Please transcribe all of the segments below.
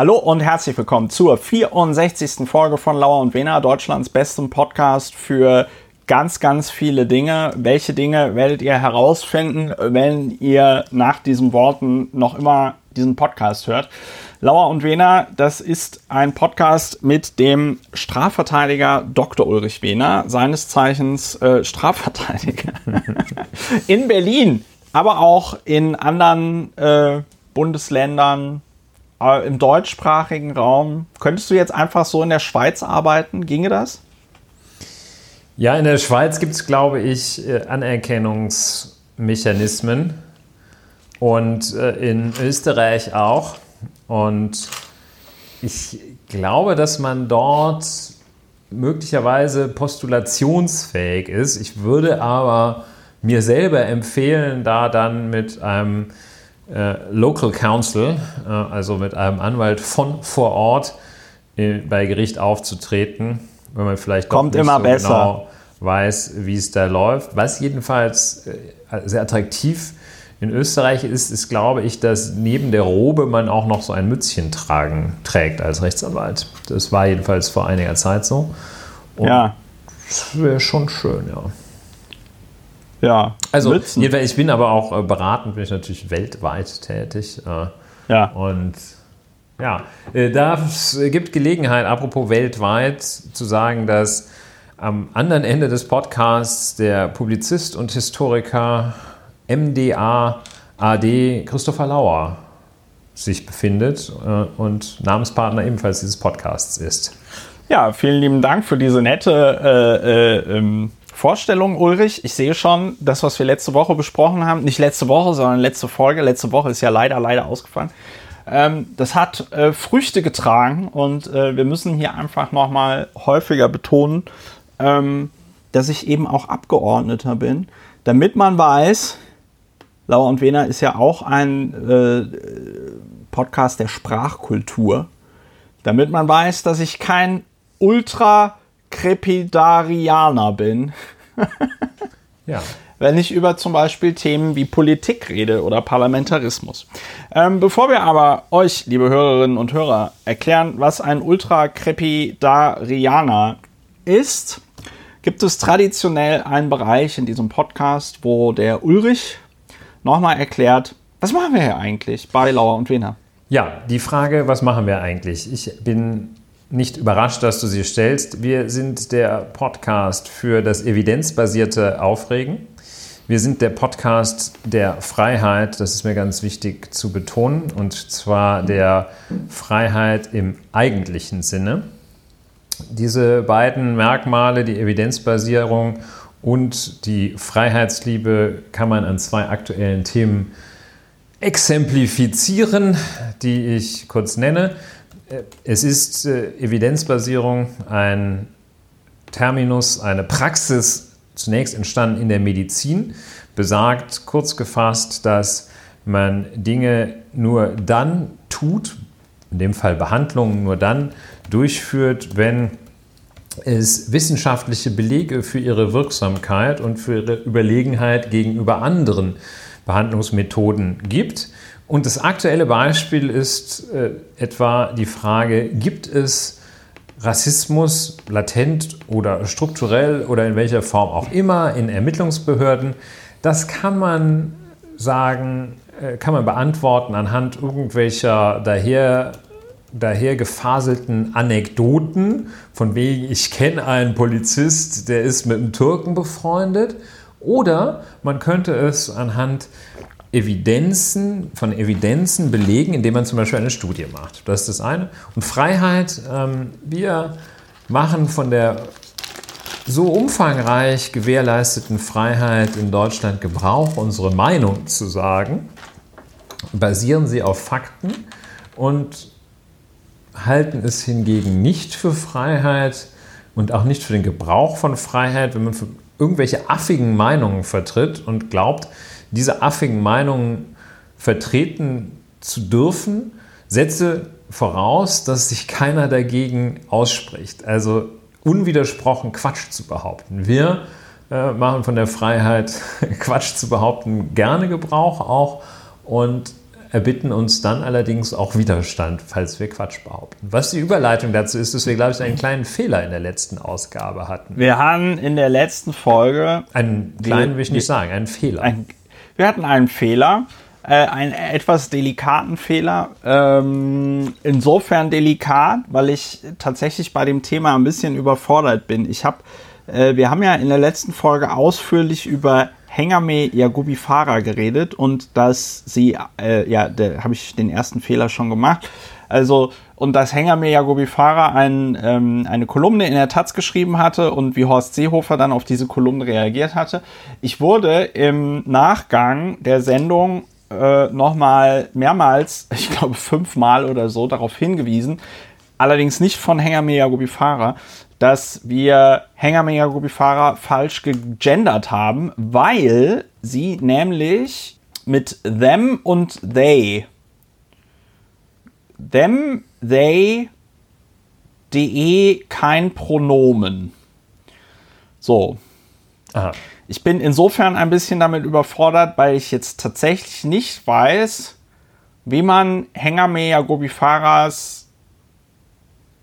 Hallo und herzlich willkommen zur 64. Folge von Lauer und Wena, Deutschlands bestem Podcast für ganz, ganz viele Dinge. Welche Dinge werdet ihr herausfinden, wenn ihr nach diesen Worten noch immer diesen Podcast hört? Lauer und Wehner, das ist ein Podcast mit dem Strafverteidiger Dr. Ulrich Wehner, seines Zeichens äh, Strafverteidiger in Berlin, aber auch in anderen äh, Bundesländern, im deutschsprachigen Raum. Könntest du jetzt einfach so in der Schweiz arbeiten? Ginge das? Ja, in der Schweiz gibt es, glaube ich, äh, Anerkennungsmechanismen und äh, in Österreich auch. Und ich glaube, dass man dort möglicherweise postulationsfähig ist. Ich würde aber mir selber empfehlen, da dann mit einem äh, Local Counsel, äh, also mit einem Anwalt von vor Ort äh, bei Gericht aufzutreten, wenn man vielleicht Kommt immer so besser. genau weiß, wie es da läuft. Was jedenfalls äh, sehr attraktiv in Österreich ist, ist, glaube ich, dass neben der Robe man auch noch so ein Mützchen tragen, trägt als Rechtsanwalt. Das war jedenfalls vor einiger Zeit so. Und ja. Das wäre schon schön, ja. Ja. Also, Mützen. ich bin aber auch äh, beratend, bin ich natürlich weltweit tätig. Äh, ja. Und ja, das gibt Gelegenheit, apropos weltweit, zu sagen, dass am anderen Ende des Podcasts der Publizist und Historiker MDA AD Christopher Lauer sich befindet äh, und Namenspartner ebenfalls dieses Podcasts ist. Ja, vielen lieben Dank für diese nette äh, äh, ähm, Vorstellung, Ulrich. Ich sehe schon, das, was wir letzte Woche besprochen haben, nicht letzte Woche, sondern letzte Folge, letzte Woche ist ja leider, leider ausgefallen. Ähm, das hat äh, Früchte getragen und äh, wir müssen hier einfach nochmal häufiger betonen, ähm, dass ich eben auch Abgeordneter bin, damit man weiß, Lauer und Wehner ist ja auch ein äh, Podcast der Sprachkultur, damit man weiß, dass ich kein Ultra-Krepidarianer bin. ja. Wenn ich über zum Beispiel Themen wie Politik rede oder Parlamentarismus. Ähm, bevor wir aber euch, liebe Hörerinnen und Hörer, erklären, was ein Ultra-Krepidarianer ist, gibt es traditionell einen Bereich in diesem Podcast, wo der Ulrich nochmal erklärt, was machen wir hier eigentlich bei Lauer und Wiener? Ja, die Frage, was machen wir eigentlich? Ich bin nicht überrascht, dass du sie stellst. Wir sind der Podcast für das evidenzbasierte Aufregen. Wir sind der Podcast der Freiheit, das ist mir ganz wichtig zu betonen, und zwar der Freiheit im eigentlichen Sinne. Diese beiden Merkmale, die Evidenzbasierung und die Freiheitsliebe, kann man an zwei aktuellen Themen exemplifizieren, die ich kurz nenne. Es ist äh, Evidenzbasierung ein Terminus, eine Praxis, zunächst entstanden in der Medizin, besagt kurz gefasst, dass man Dinge nur dann tut, in dem Fall Behandlungen nur dann durchführt, wenn es wissenschaftliche Belege für ihre Wirksamkeit und für ihre Überlegenheit gegenüber anderen Behandlungsmethoden gibt. Und das aktuelle Beispiel ist äh, etwa die Frage, gibt es Rassismus latent oder strukturell oder in welcher Form auch immer in Ermittlungsbehörden? Das kann man sagen, äh, kann man beantworten anhand irgendwelcher daher daher gefaselten Anekdoten, von wegen, ich kenne einen Polizist, der ist mit einem Türken befreundet. Oder man könnte es anhand Evidenzen, von Evidenzen belegen, indem man zum Beispiel eine Studie macht. Das ist das eine. Und Freiheit, ähm, wir machen von der so umfangreich gewährleisteten Freiheit in Deutschland Gebrauch, unsere Meinung zu sagen, basieren sie auf Fakten und halten es hingegen nicht für Freiheit und auch nicht für den Gebrauch von Freiheit, wenn man irgendwelche affigen Meinungen vertritt und glaubt, diese affigen Meinungen vertreten zu dürfen, setze voraus, dass sich keiner dagegen ausspricht. Also unwidersprochen Quatsch zu behaupten. Wir äh, machen von der Freiheit, Quatsch zu behaupten, gerne Gebrauch auch und erbitten uns dann allerdings auch Widerstand, falls wir Quatsch behaupten. Was die Überleitung dazu ist, dass wir, glaube ich, einen kleinen Fehler in der letzten Ausgabe hatten. Wir haben in der letzten Folge. Einen kleinen will ich nicht sagen, einen Fehler. Ein, wir hatten einen Fehler. Äh, einen etwas delikaten Fehler. Ähm, insofern delikat, weil ich tatsächlich bei dem Thema ein bisschen überfordert bin. Ich habe, äh, wir haben ja in der letzten Folge ausführlich über Hengame Yagubifara geredet und dass sie, äh, ja, da habe ich den ersten Fehler schon gemacht. Also, und dass Hengame Yagubifara ein, ähm, eine Kolumne in der Taz geschrieben hatte und wie Horst Seehofer dann auf diese Kolumne reagiert hatte. Ich wurde im Nachgang der Sendung äh, nochmal mehrmals, ich glaube fünfmal oder so, darauf hingewiesen, allerdings nicht von Hengame Yagubifara, dass wir Hengame Yagubifara falsch gegendert haben, weil sie nämlich mit them und they them, they, de kein Pronomen. So. Aha. Ich bin insofern ein bisschen damit überfordert, weil ich jetzt tatsächlich nicht weiß, wie man Hängermeer Gobifaras,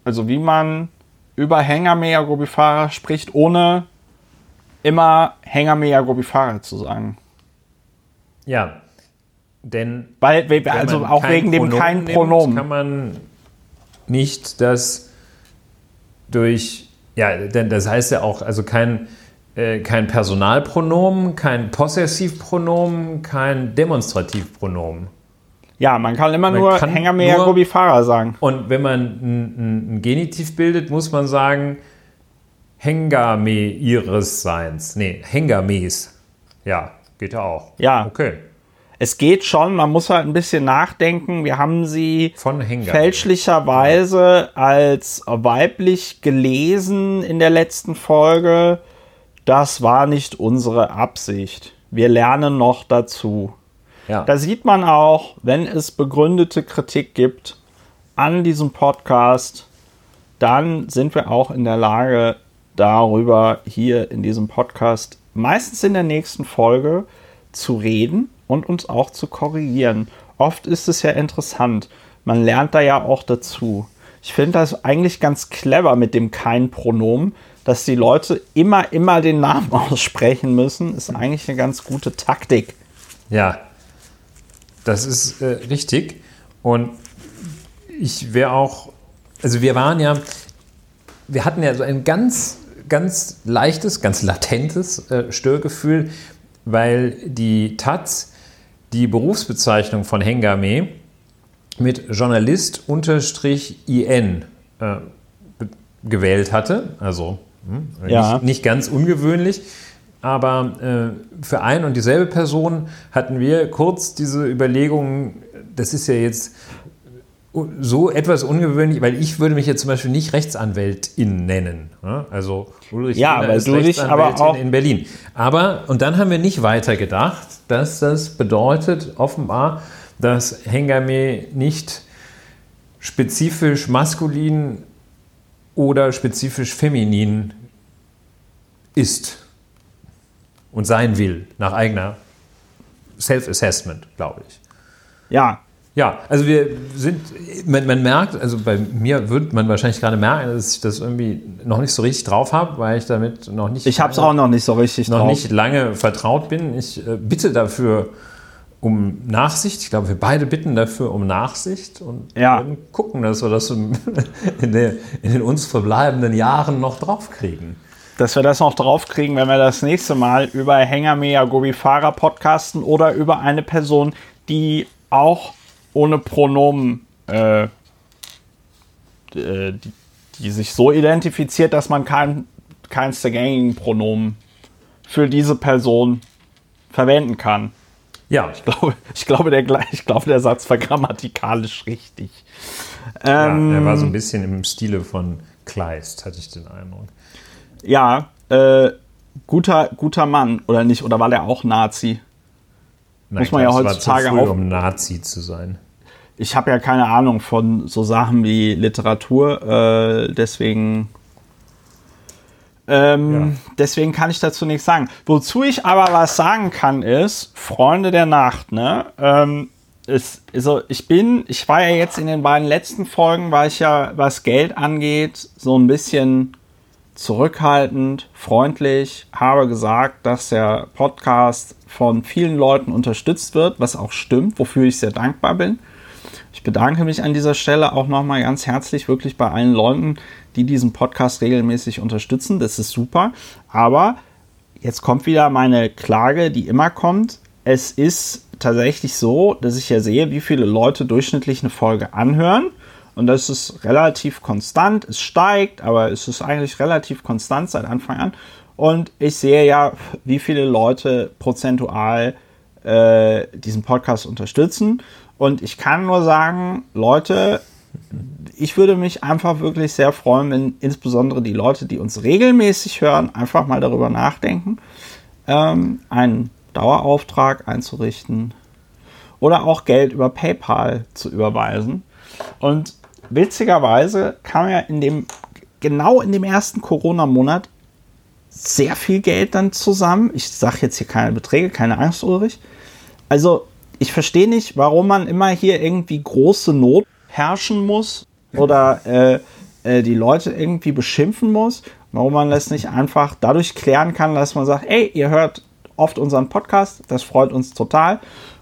also wie man über Hängermeer Gobifara spricht, ohne immer Hängermeer Gobifara zu sagen. Ja, denn weil also auch wegen dem Pronomen kein Pronomen kann man nicht das durch ja, denn das heißt ja auch also kein äh, kein Personalpronomen, kein Possessivpronomen, kein Demonstrativpronomen. Ja, man kann immer man nur kann Hängermeer Gobi Fahrer sagen. Und wenn man ein, ein, Genitiv bildet, muss man sagen Hengame ihres Seins. Nee, Hengames. Ja, geht ja auch. Ja. Okay. Es geht schon, man muss halt ein bisschen nachdenken. Wir haben sie fälschlicherweise als weiblich gelesen in der letzten Folge. Das war nicht unsere Absicht. Wir lernen noch dazu. Ja. Da sieht man auch, wenn es begründete Kritik gibt an diesem Podcast, dann sind wir auch in der Lage, darüber hier in diesem Podcast, meistens in der nächsten Folge, zu reden und uns auch zu korrigieren. Oft ist es ja interessant. Man lernt da ja auch dazu. Ich finde das eigentlich ganz clever mit dem kein Pronomen, dass die Leute immer, immer den Namen aussprechen müssen, ist eigentlich eine ganz gute Taktik. Ja, das ist äh, richtig. Und ich wäre auch, also wir waren ja, wir hatten ja so ein ganz, ganz leichtes, ganz latentes äh, Störgefühl, weil die Taz die Berufsbezeichnung von Hengame mit Journalist unterstrich IN äh, gewählt hatte, also hm? Ja. Nicht, nicht, ganz ungewöhnlich, aber äh, für ein und dieselbe Person hatten wir kurz diese Überlegung, das ist ja jetzt so etwas ungewöhnlich, weil ich würde mich jetzt zum Beispiel nicht Rechtsanwältin nennen. Also Ulrich ja, aber ist du Rechtsanwältin aber auch in Berlin. Aber, und dann haben wir nicht weiter gedacht, dass das bedeutet offenbar, dass Hengame nicht spezifisch maskulin oder spezifisch feminin ist und sein will, nach eigener Self-Assessment, glaube ich. Ja. Ja, also wir sind, man, man, merkt, also bei mir wird man wahrscheinlich gerade merken, dass ich das irgendwie noch nicht so richtig drauf habe, weil ich damit noch nicht. Ich habe es auch noch nicht so richtig noch drauf. nicht lange vertraut bin. Ich äh, bitte dafür um Nachsicht. Ich glaube, wir beide bitten dafür um Nachsicht und ja. werden gucken, dass wir das in, der, in den uns verbleibenden Jahren noch draufkriegen. Dass wir das noch draufkriegen, wenn wir das nächste Mal über Hängermea Gobifara podcasten oder über eine Person, die auch ohne Pronomen, äh, äh, die, die, sich so identifiziert, dass man kein, keins der gängigen Pronomen für diese Person verwenden kann. Ja. Ich glaube, ich glaube, der, ich glaube, der Satz war grammatikalisch richtig. Ähm, ja, er war so ein bisschen im Stile von Kleist, hatte ich den Eindruck. Ja, äh, guter, guter Mann, oder nicht? Oder war der auch Nazi? Nein, Muss man ja heutzutage auch. um Nazi zu sein. Ich habe ja keine Ahnung von so Sachen wie Literatur, äh, deswegen ähm, ja. Deswegen kann ich dazu nichts sagen. Wozu ich aber was sagen kann, ist, Freunde der Nacht, ne? Ähm, es, also ich bin, ich war ja jetzt in den beiden letzten Folgen, war ich ja, was Geld angeht, so ein bisschen zurückhaltend, freundlich, habe gesagt, dass der Podcast von vielen Leuten unterstützt wird, was auch stimmt, wofür ich sehr dankbar bin. Ich bedanke mich an dieser Stelle auch nochmal ganz herzlich wirklich bei allen Leuten, die diesen Podcast regelmäßig unterstützen. Das ist super. Aber jetzt kommt wieder meine Klage, die immer kommt. Es ist tatsächlich so, dass ich ja sehe, wie viele Leute durchschnittlich eine Folge anhören. Und das ist relativ konstant. Es steigt, aber es ist eigentlich relativ konstant seit Anfang an. Und ich sehe ja, wie viele Leute prozentual äh, diesen Podcast unterstützen. Und ich kann nur sagen, Leute, ich würde mich einfach wirklich sehr freuen, wenn insbesondere die Leute, die uns regelmäßig hören, einfach mal darüber nachdenken, ähm, einen Dauerauftrag einzurichten oder auch Geld über PayPal zu überweisen. Und witzigerweise kam ja in dem, genau in dem ersten Corona-Monat sehr viel Geld dann zusammen. Ich sage jetzt hier keine Beträge, keine Angst, Ulrich. Also ich verstehe nicht, warum man immer hier irgendwie große Not herrschen muss oder äh, äh, die Leute irgendwie beschimpfen muss. Warum man das nicht einfach dadurch klären kann, dass man sagt, ey, ihr hört oft unseren Podcast, das freut uns total.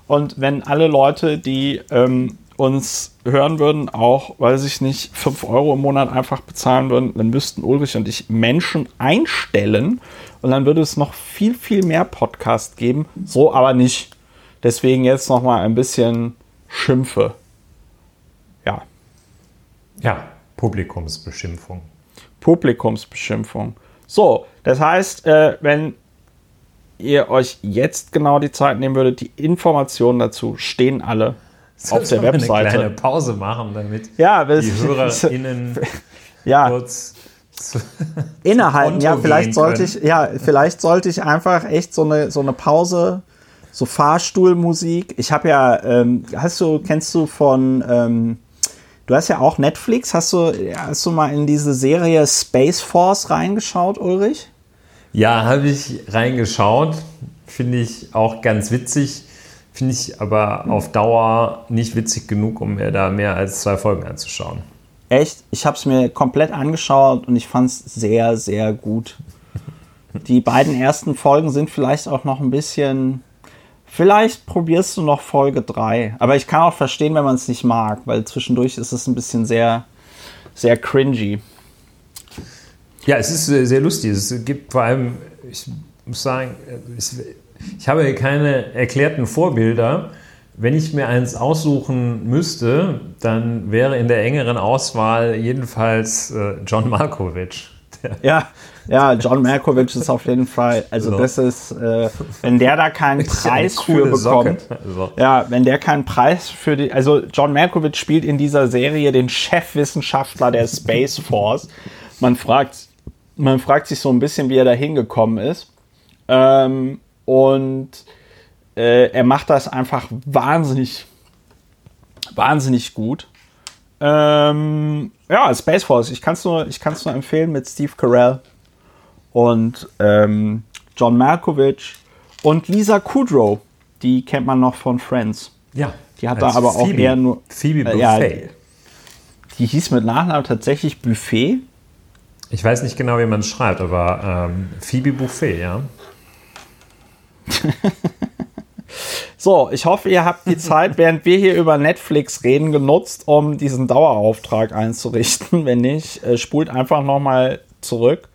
Und wenn alle Leute, die ähm, uns hören würden, auch, weiß ich nicht, 5 Euro im Monat einfach bezahlen würden, dann müssten Ulrich und ich Menschen einstellen und dann würde es noch viel, viel mehr Podcast geben. So aber nicht. Deswegen jetzt noch mal ein bisschen Schimpfe. Ja. Ja, Publikumsbeschimpfung. Publikumsbeschimpfung. So, das heißt, äh, wenn ihr euch jetzt genau die Zeit nehmen würdet, die Informationen dazu stehen alle Soll auf der Webseite. Eine kleine Pause machen, damit ja, die HörerInnen ja. kurz innehalten. Ja, vielleicht sollte ich, ja, vielleicht sollte ich einfach echt so eine, so eine Pause so Fahrstuhlmusik. Ich habe ja, ähm, hast du, kennst du von, ähm, du hast ja auch Netflix, hast du, hast du mal in diese Serie Space Force reingeschaut, Ulrich? Ja, habe ich reingeschaut. Finde ich auch ganz witzig. Finde ich aber auf Dauer nicht witzig genug, um mir da mehr als zwei Folgen anzuschauen. Echt? Ich habe es mir komplett angeschaut und ich fand es sehr, sehr gut. Die beiden ersten Folgen sind vielleicht auch noch ein bisschen Vielleicht probierst du noch Folge 3. Aber ich kann auch verstehen, wenn man es nicht mag, weil zwischendurch ist es ein bisschen sehr, sehr cringy. Ja, es ist sehr lustig. Es gibt vor allem, ich muss sagen, ich habe keine erklärten Vorbilder. Wenn ich mir eins aussuchen müsste, dann wäre in der engeren Auswahl jedenfalls äh, John Malkovich. Ja, ja, John Malkovich ist auf jeden Fall, also so. das ist, äh, wenn der da keinen Preis für bekommt, also. ja, wenn der keinen Preis für die, also John Malkovich spielt in dieser Serie den Chefwissenschaftler der Space Force. Man fragt, man fragt sich so ein bisschen, wie er da hingekommen ist. Ähm, und äh, er macht das einfach wahnsinnig, wahnsinnig gut. Ähm, ja, Space Force, ich kann es nur, nur empfehlen mit Steve Carell und ähm, John Malkovich und Lisa Kudrow. Die kennt man noch von Friends. Ja. Die hat da aber Phoebe, auch eher nur. Phoebe Buffet. Äh, ja, die, hieß mit Nachnamen tatsächlich Buffet. Ich weiß nicht genau, wie man es schreibt, aber ähm, Phoebe Buffet, ja. so, ich hoffe, ihr habt die Zeit, während wir hier über Netflix reden, genutzt, um diesen Dauerauftrag einzurichten. Wenn nicht, äh, spult einfach nochmal zurück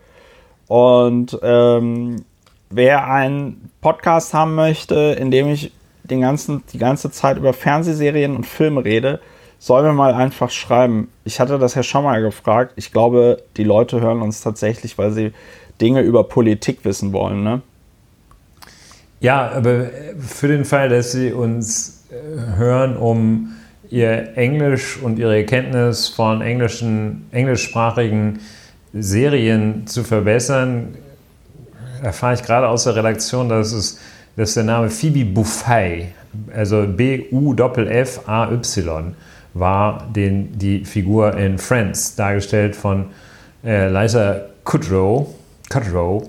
und ähm, wer einen Podcast haben möchte, in dem ich den ganzen, die ganze Zeit über Fernsehserien und Filme rede, soll mir mal einfach schreiben. Ich hatte das ja schon mal gefragt. Ich glaube, die Leute hören uns tatsächlich, weil sie Dinge über Politik wissen wollen, ne? Ja, aber für den Fall, dass sie uns äh, hören, um ihr Englisch und ihre Kenntnis von englischen, englischsprachigen Serien zu verbessern, erfahre ich gerade aus der Redaktion, dass, es, dass der Name Phoebe Buffay, also B-U-F-F-A-Y, war den, die Figur in Friends, dargestellt von äh, Liza Kudrow, Kudrow,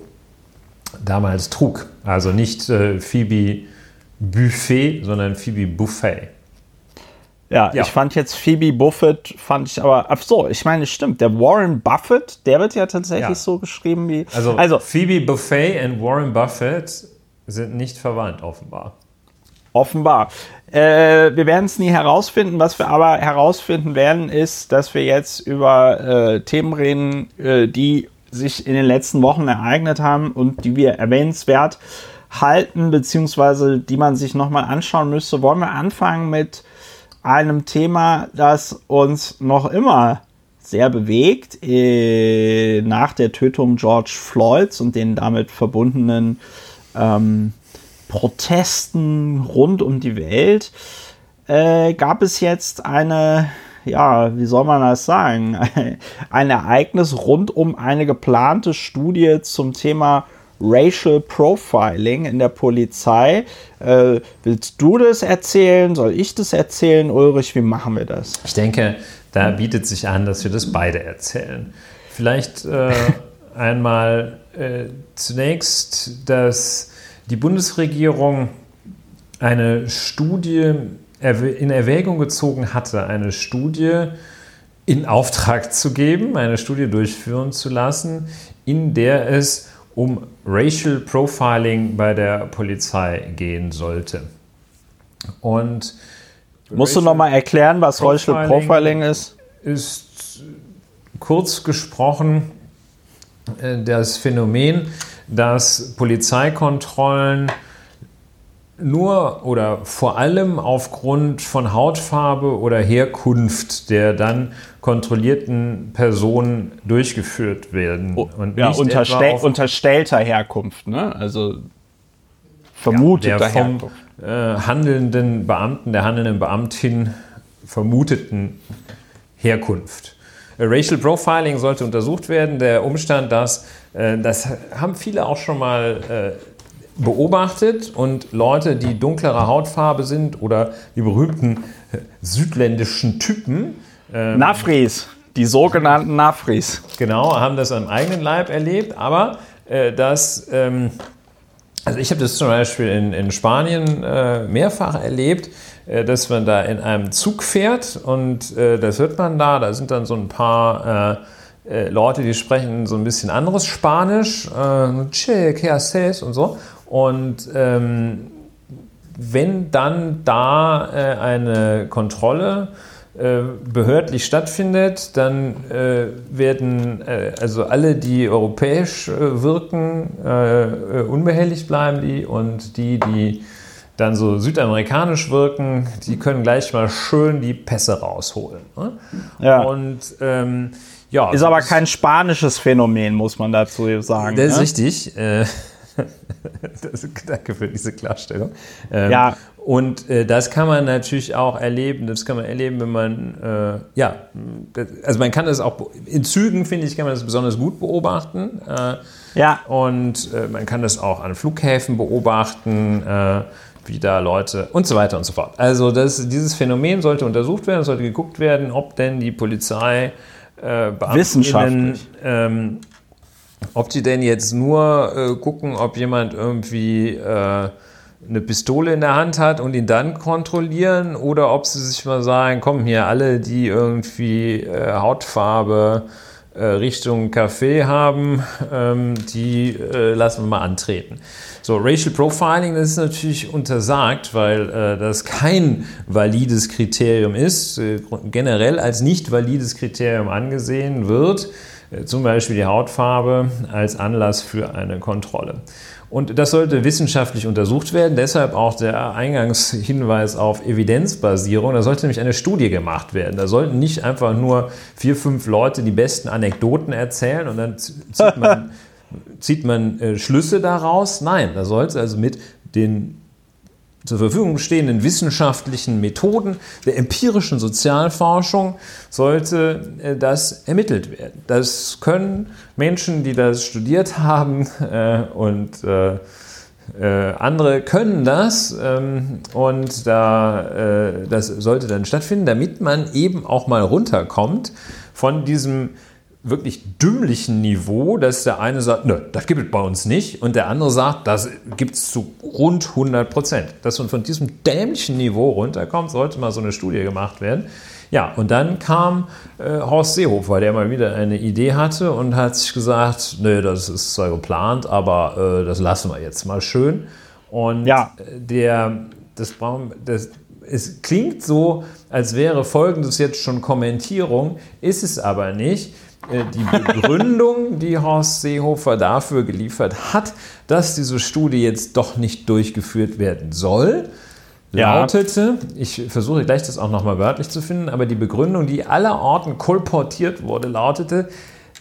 damals trug. Also nicht äh, Phoebe Buffet, sondern Phoebe Buffet. Ja, ja, ich fand jetzt Phoebe Buffett, fand ich aber, ach so, ich meine, stimmt, der Warren Buffett, der wird ja tatsächlich ja. so geschrieben wie. Also, also Phoebe Buffet und Warren Buffett sind nicht verwandt, offenbar. Offenbar. Äh, wir werden es nie herausfinden. Was wir aber herausfinden werden, ist, dass wir jetzt über äh, Themen reden, äh, die sich in den letzten Wochen ereignet haben und die wir erwähnenswert halten, beziehungsweise die man sich nochmal anschauen müsste. Wollen wir anfangen mit einem Thema, das uns noch immer sehr bewegt, äh, nach der Tötung George Floyds und den damit verbundenen ähm, Protesten rund um die Welt, äh, gab es jetzt eine, ja, wie soll man das sagen, ein Ereignis rund um eine geplante Studie zum Thema Racial Profiling in der Polizei. Äh, willst du das erzählen? Soll ich das erzählen, Ulrich? Wie machen wir das? Ich denke, da bietet sich an, dass wir das beide erzählen. Vielleicht äh, einmal äh, zunächst, dass die Bundesregierung eine Studie in Erwägung gezogen hatte, eine Studie in Auftrag zu geben, eine Studie durchführen zu lassen, in der es um Racial Profiling bei der Polizei gehen sollte. Und Musst Racial du nochmal erklären, was Profiling Racial Profiling ist? Ist kurz gesprochen äh, das Phänomen, dass Polizeikontrollen nur oder vor allem aufgrund von Hautfarbe oder Herkunft der dann kontrollierten Personen durchgeführt werden. Und ja, unterstell unterstellter Herkunft, ne? also vermuteter ja, vom, Herkunft. Äh, handelnden Beamten, der handelnden Beamtin vermuteten Herkunft. Racial Profiling sollte untersucht werden. Der Umstand, dass, äh, das haben viele auch schon mal äh, beobachtet und Leute, die dunklerer Hautfarbe sind oder die berühmten äh, südländischen Typen. Ähm, Nafris, die sogenannten Nafris. Genau, haben das am eigenen Leib erlebt, aber äh, das. Ähm, also ich habe das zum Beispiel in, in Spanien äh, mehrfach erlebt, äh, dass man da in einem Zug fährt und äh, das hört man da, da sind dann so ein paar äh, Leute, die sprechen so ein bisschen anderes Spanisch, che, que haces und so. Und ähm, wenn dann da äh, eine Kontrolle äh, behördlich stattfindet, dann äh, werden äh, also alle, die europäisch äh, wirken, äh, unbehelligt bleiben die und die, die dann so südamerikanisch wirken, die können gleich mal schön die Pässe rausholen. Ne? Ja. Und ähm, ja, ist aber kein spanisches Phänomen, muss man dazu sagen. Das ist ne? richtig. das, danke für diese Klarstellung. Ähm, ja. Und äh, das kann man natürlich auch erleben. Das kann man erleben, wenn man, äh, ja, also man kann das auch, in Zügen, finde ich, kann man das besonders gut beobachten. Äh, ja. Und äh, man kann das auch an Flughäfen beobachten äh, wie da Leute und so weiter und so fort. Also das, dieses Phänomen sollte untersucht werden, sollte geguckt werden, ob denn die Polizei äh, Wissenschaftlich. Ähm, ob die denn jetzt nur äh, gucken, ob jemand irgendwie äh, eine Pistole in der Hand hat und ihn dann kontrollieren oder ob sie sich mal sagen, komm hier, alle, die irgendwie äh, Hautfarbe äh, Richtung Kaffee haben, ähm, die äh, lassen wir mal antreten. So, Racial Profiling, das ist natürlich untersagt, weil äh, das kein valides Kriterium ist, generell als nicht valides Kriterium angesehen wird äh, zum Beispiel die Hautfarbe als Anlass für eine Kontrolle. Und das sollte wissenschaftlich untersucht werden, deshalb auch der Eingangshinweis auf Evidenzbasierung. Da sollte nämlich eine Studie gemacht werden. Da sollten nicht einfach nur vier, fünf Leute die besten Anekdoten erzählen und dann zieht man, zieht man äh, Schlüsse daraus. Nein, da sollte also mit den zur Verfügung stehenden wissenschaftlichen Methoden der empirischen Sozialforschung sollte äh, das ermittelt werden. Das können Menschen, die das studiert haben äh, und äh, äh andere können das ähm, und da, äh, das sollte dann stattfinden, damit man eben auch mal runterkommt von diesem wirklich dümmlichen Niveau, dass der eine sagt, nö, das gibt es bei uns nicht, und der andere sagt, das gibt es zu rund 100 Prozent. Dass man von diesem dämlichen Niveau runterkommt, sollte mal so eine Studie gemacht werden. Ja, und dann kam äh, Horst Seehofer, der mal wieder eine Idee hatte und hat sich gesagt, nö, das ist zwar geplant, aber äh, das lassen wir jetzt mal schön. Und ja. der, das, das, es klingt so, als wäre Folgendes jetzt schon Kommentierung, ist es aber nicht. Äh, die Begründung, die Horst Seehofer dafür geliefert hat, dass diese Studie jetzt doch nicht durchgeführt werden soll, lautete, ich versuche gleich das auch nochmal wörtlich zu finden, aber die Begründung, die aller Orten kolportiert wurde, lautete,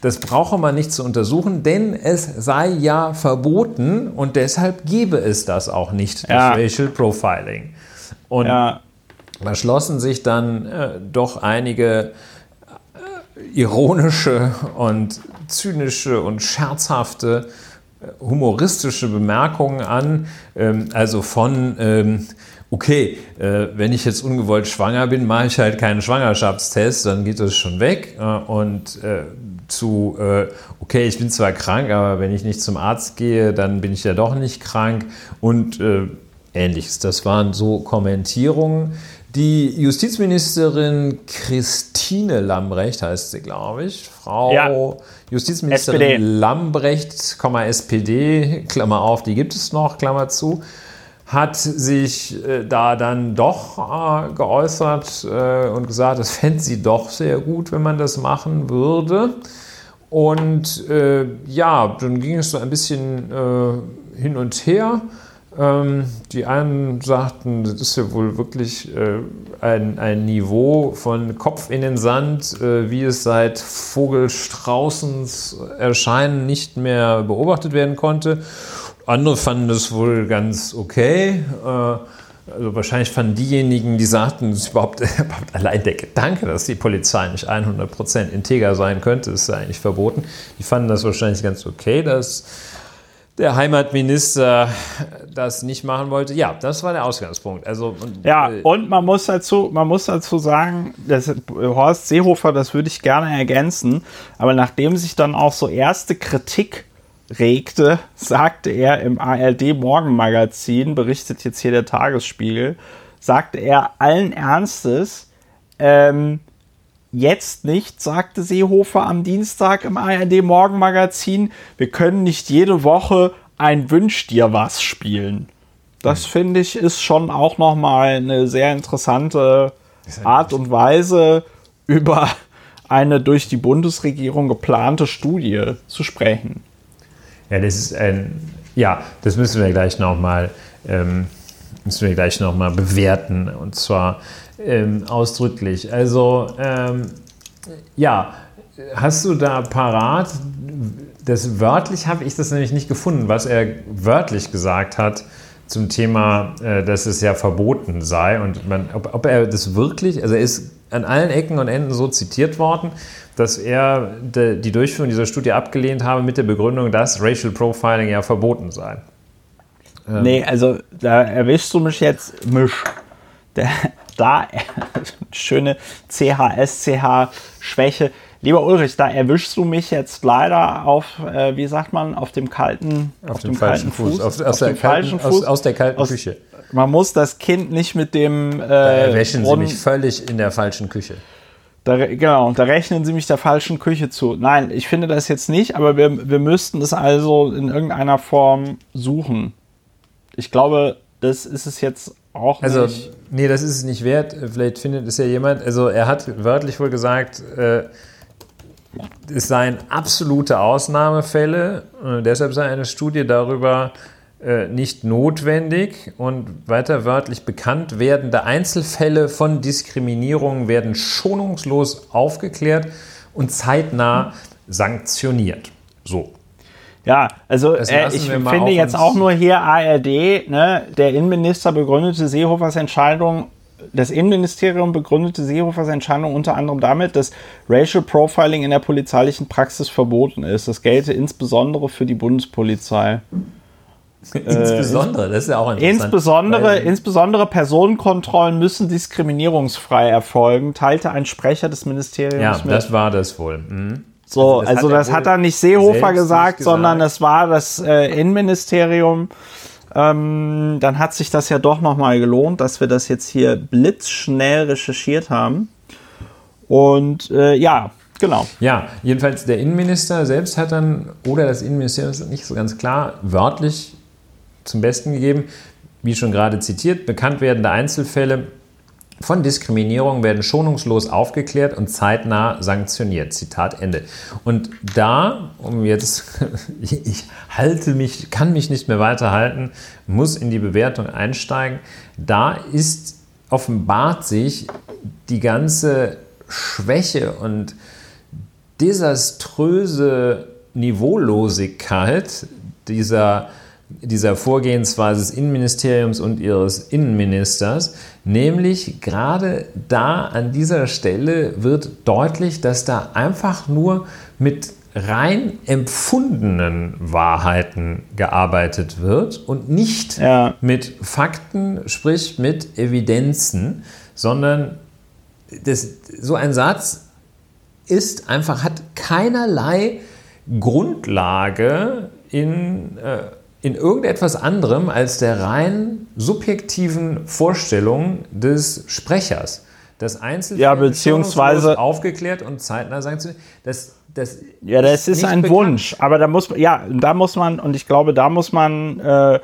das brauche man nicht zu untersuchen, denn es sei ja verboten und deshalb gebe es das auch nicht, das ja. Racial Profiling. Und ja. da schlossen sich dann äh, doch einige ironische und zynische und scherzhafte äh, humoristische Bemerkungen an, ähm, also von ähm, okay, äh, wenn ich jetzt ungewollt schwanger bin, mache ich halt keinen Schwangerschaftstest, dann geht das schon weg. Äh, und zu, okay, ich bin zwar krank, aber wenn ich nicht zum Arzt gehe, dann bin ich ja doch nicht krank und äh, ähnliches. Das waren so Kommentierungen. Die Justizministerin Christine Lambrecht heißt sie, glaube ich. Frau ja. Justizministerin SPD. Lambrecht, SPD, Klammer auf, die gibt es noch, Klammer zu hat sich äh, da dann doch äh, geäußert äh, und gesagt, das fände sie doch sehr gut, wenn man das machen würde. Und äh, ja, dann ging es so ein bisschen äh, hin und her. Ähm, die einen sagten, das ist ja wohl wirklich äh, ein, ein Niveau von Kopf in den Sand, wie es seit Vogelstraußens Erscheinen nicht mehr beobachtet werden konnte. Andere fanden das wohl ganz okay. Äh, also wahrscheinlich fanden diejenigen, die sagten, es überhaupt, überhaupt allein der Gedanke, dass die Polizei nicht 100% integer sein könnte, ist eigentlich verboten. Die fanden das wahrscheinlich ganz okay, dass der Heimatminister das nicht machen wollte. Ja, das war der Ausgangspunkt. Also, und, ja, äh, und man muss dazu, man muss dazu sagen, dass Horst Seehofer, das würde ich gerne ergänzen, aber nachdem sich dann auch so erste Kritik regte, sagte er im ARD Morgenmagazin, berichtet jetzt hier der Tagesspiegel, sagte er allen Ernstes, ähm, jetzt nicht, sagte Seehofer am Dienstag im ARD Morgenmagazin, wir können nicht jede Woche ein Wünsch dir was spielen. Das mhm. finde ich ist schon auch nochmal eine sehr interessante Art und Weise, über eine durch die Bundesregierung geplante Studie zu sprechen. Ja, das ist ein, ja, das müssen wir gleich nochmal ähm, müssen wir gleich noch mal bewerten und zwar ähm, ausdrücklich. Also ähm, ja, hast du da parat? Das wörtlich habe ich das nämlich nicht gefunden, was er wörtlich gesagt hat zum Thema, äh, dass es ja verboten sei und man, ob, ob er das wirklich, also er ist an allen Ecken und Enden so zitiert worden, dass er die Durchführung dieser Studie abgelehnt habe mit der Begründung, dass Racial Profiling ja verboten sei. Ähm nee, also da erwischst du mich jetzt, mich. Der, da, schöne CHSCH-Schwäche. Lieber Ulrich, da erwischst du mich jetzt leider auf, äh, wie sagt man, auf dem kalten, auf, auf dem, dem kalten Fuß, Fuß. Auf, aus, der kalten, Fuß. Aus, aus, der kalten aus, Küche. Man muss das Kind nicht mit dem. Äh, da erwäschen Sie mich völlig in der falschen Küche. Da, genau, da rechnen sie mich der falschen Küche zu. Nein, ich finde das jetzt nicht, aber wir, wir müssten es also in irgendeiner Form suchen. Ich glaube, das ist es jetzt auch also, nicht. Nee, das ist es nicht wert. Vielleicht findet es ja jemand. Also, er hat wörtlich wohl gesagt, äh, es seien absolute Ausnahmefälle. Und deshalb sei eine Studie darüber äh, nicht notwendig und weiter wörtlich bekannt werdende Einzelfälle von Diskriminierung werden schonungslos aufgeklärt und zeitnah sanktioniert. So. Ja, also äh, ich finde jetzt auch nur hier ARD, ne, der Innenminister begründete Seehofers Entscheidung, das Innenministerium begründete Seehofers Entscheidung unter anderem damit, dass Racial Profiling in der polizeilichen Praxis verboten ist. Das gelte insbesondere für die Bundespolizei. Insbesondere, das ist ja auch interessant. Insbesondere, insbesondere Personenkontrollen müssen diskriminierungsfrei erfolgen, teilte ein Sprecher des Ministeriums ja, mit. Ja, das war das wohl. Mhm. So, also das, also hat, das hat dann nicht Seehofer gesagt, gesagt, sondern es war das äh, Innenministerium. Ähm, dann hat sich das ja doch nochmal gelohnt, dass wir das jetzt hier blitzschnell recherchiert haben. Und äh, ja, genau. Ja, jedenfalls der Innenminister selbst hat dann, oder das Innenministerium ist nicht so ganz klar, wörtlich zum Besten gegeben, wie schon gerade zitiert, bekannt werdende Einzelfälle von Diskriminierung werden schonungslos aufgeklärt und zeitnah sanktioniert. Zitat Ende. Und da, um jetzt, ich halte mich, kann mich nicht mehr weiterhalten, muss in die Bewertung einsteigen. Da ist, offenbart sich die ganze Schwäche und desaströse Niveaulosigkeit dieser dieser Vorgehensweise des Innenministeriums und ihres Innenministers, nämlich gerade da an dieser Stelle wird deutlich, dass da einfach nur mit rein empfundenen Wahrheiten gearbeitet wird und nicht ja. mit Fakten, sprich mit Evidenzen, sondern das, so ein Satz ist einfach, hat keinerlei Grundlage in äh, in irgendetwas anderem als der rein subjektiven Vorstellung des Sprechers. Das Einzelfall ja, beziehungsweise aufgeklärt und zeitnah sanktioniert. Das, das ja, das ist, ein bekannt. Wunsch, aber da muss ja, da muss man und ich glaube, da muss man äh,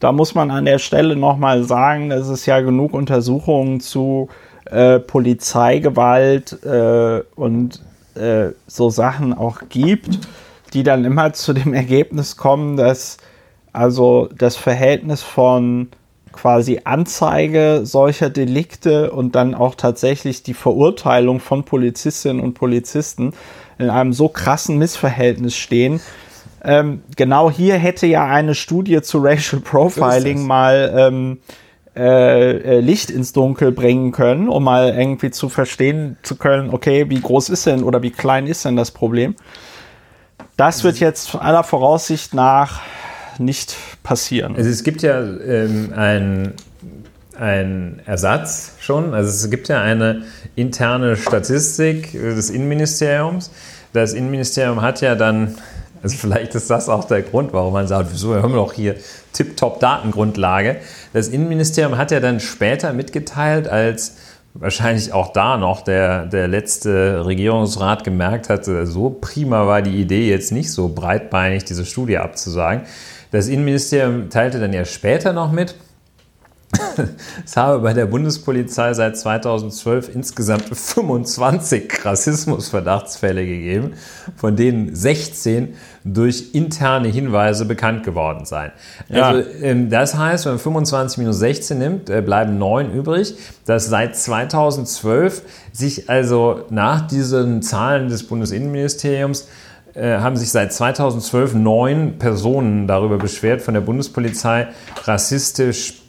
da muss man an der Stelle nochmal sagen, dass es ja genug Untersuchungen zu äh, Polizeigewalt äh, und äh, so Sachen auch gibt, die dann immer zu dem Ergebnis kommen, dass also das Verhältnis von quasi Anzeige solcher Delikte und dann auch tatsächlich die Verurteilung von Polizistinnen und Polizisten in einem so krassen Missverhältnis stehen. Ähm, genau hier hätte ja eine Studie zu Racial Profiling mal ähm, äh, äh, Licht ins Dunkel bringen können, um mal irgendwie zu verstehen zu können, okay, wie groß ist denn oder wie klein ist denn das Problem? Das wird jetzt aller Voraussicht nach nicht passieren. Also es gibt ja ähm, ein Ersatz schon. Also es gibt ja eine interne Statistik des Innenministeriums. Das Innenministerium hat ja dann, also vielleicht ist das auch der Grund, warum man sagt, wieso haben wir doch hier tipptopp Datengrundlage. Das Innenministerium hat ja dann später mitgeteilt, als wahrscheinlich auch da noch der, der letzte Regierungsrat gemerkt hatte, so prima war die Idee jetzt nicht so breitbeinig, diese Studie abzusagen. Das Innenministerium teilte dann ja später noch mit, es habe bei der Bundespolizei seit 2012 insgesamt 25 Rassismusverdachtsfälle gegeben, von denen 16 durch interne Hinweise bekannt geworden seien. Ja. Also, ähm, das heißt, wenn man 25 minus 16 nimmt, äh, bleiben 9 übrig, dass seit 2012 sich also nach diesen Zahlen des Bundesinnenministeriums haben sich seit 2012 neun Personen darüber beschwert, von der Bundespolizei rassistisch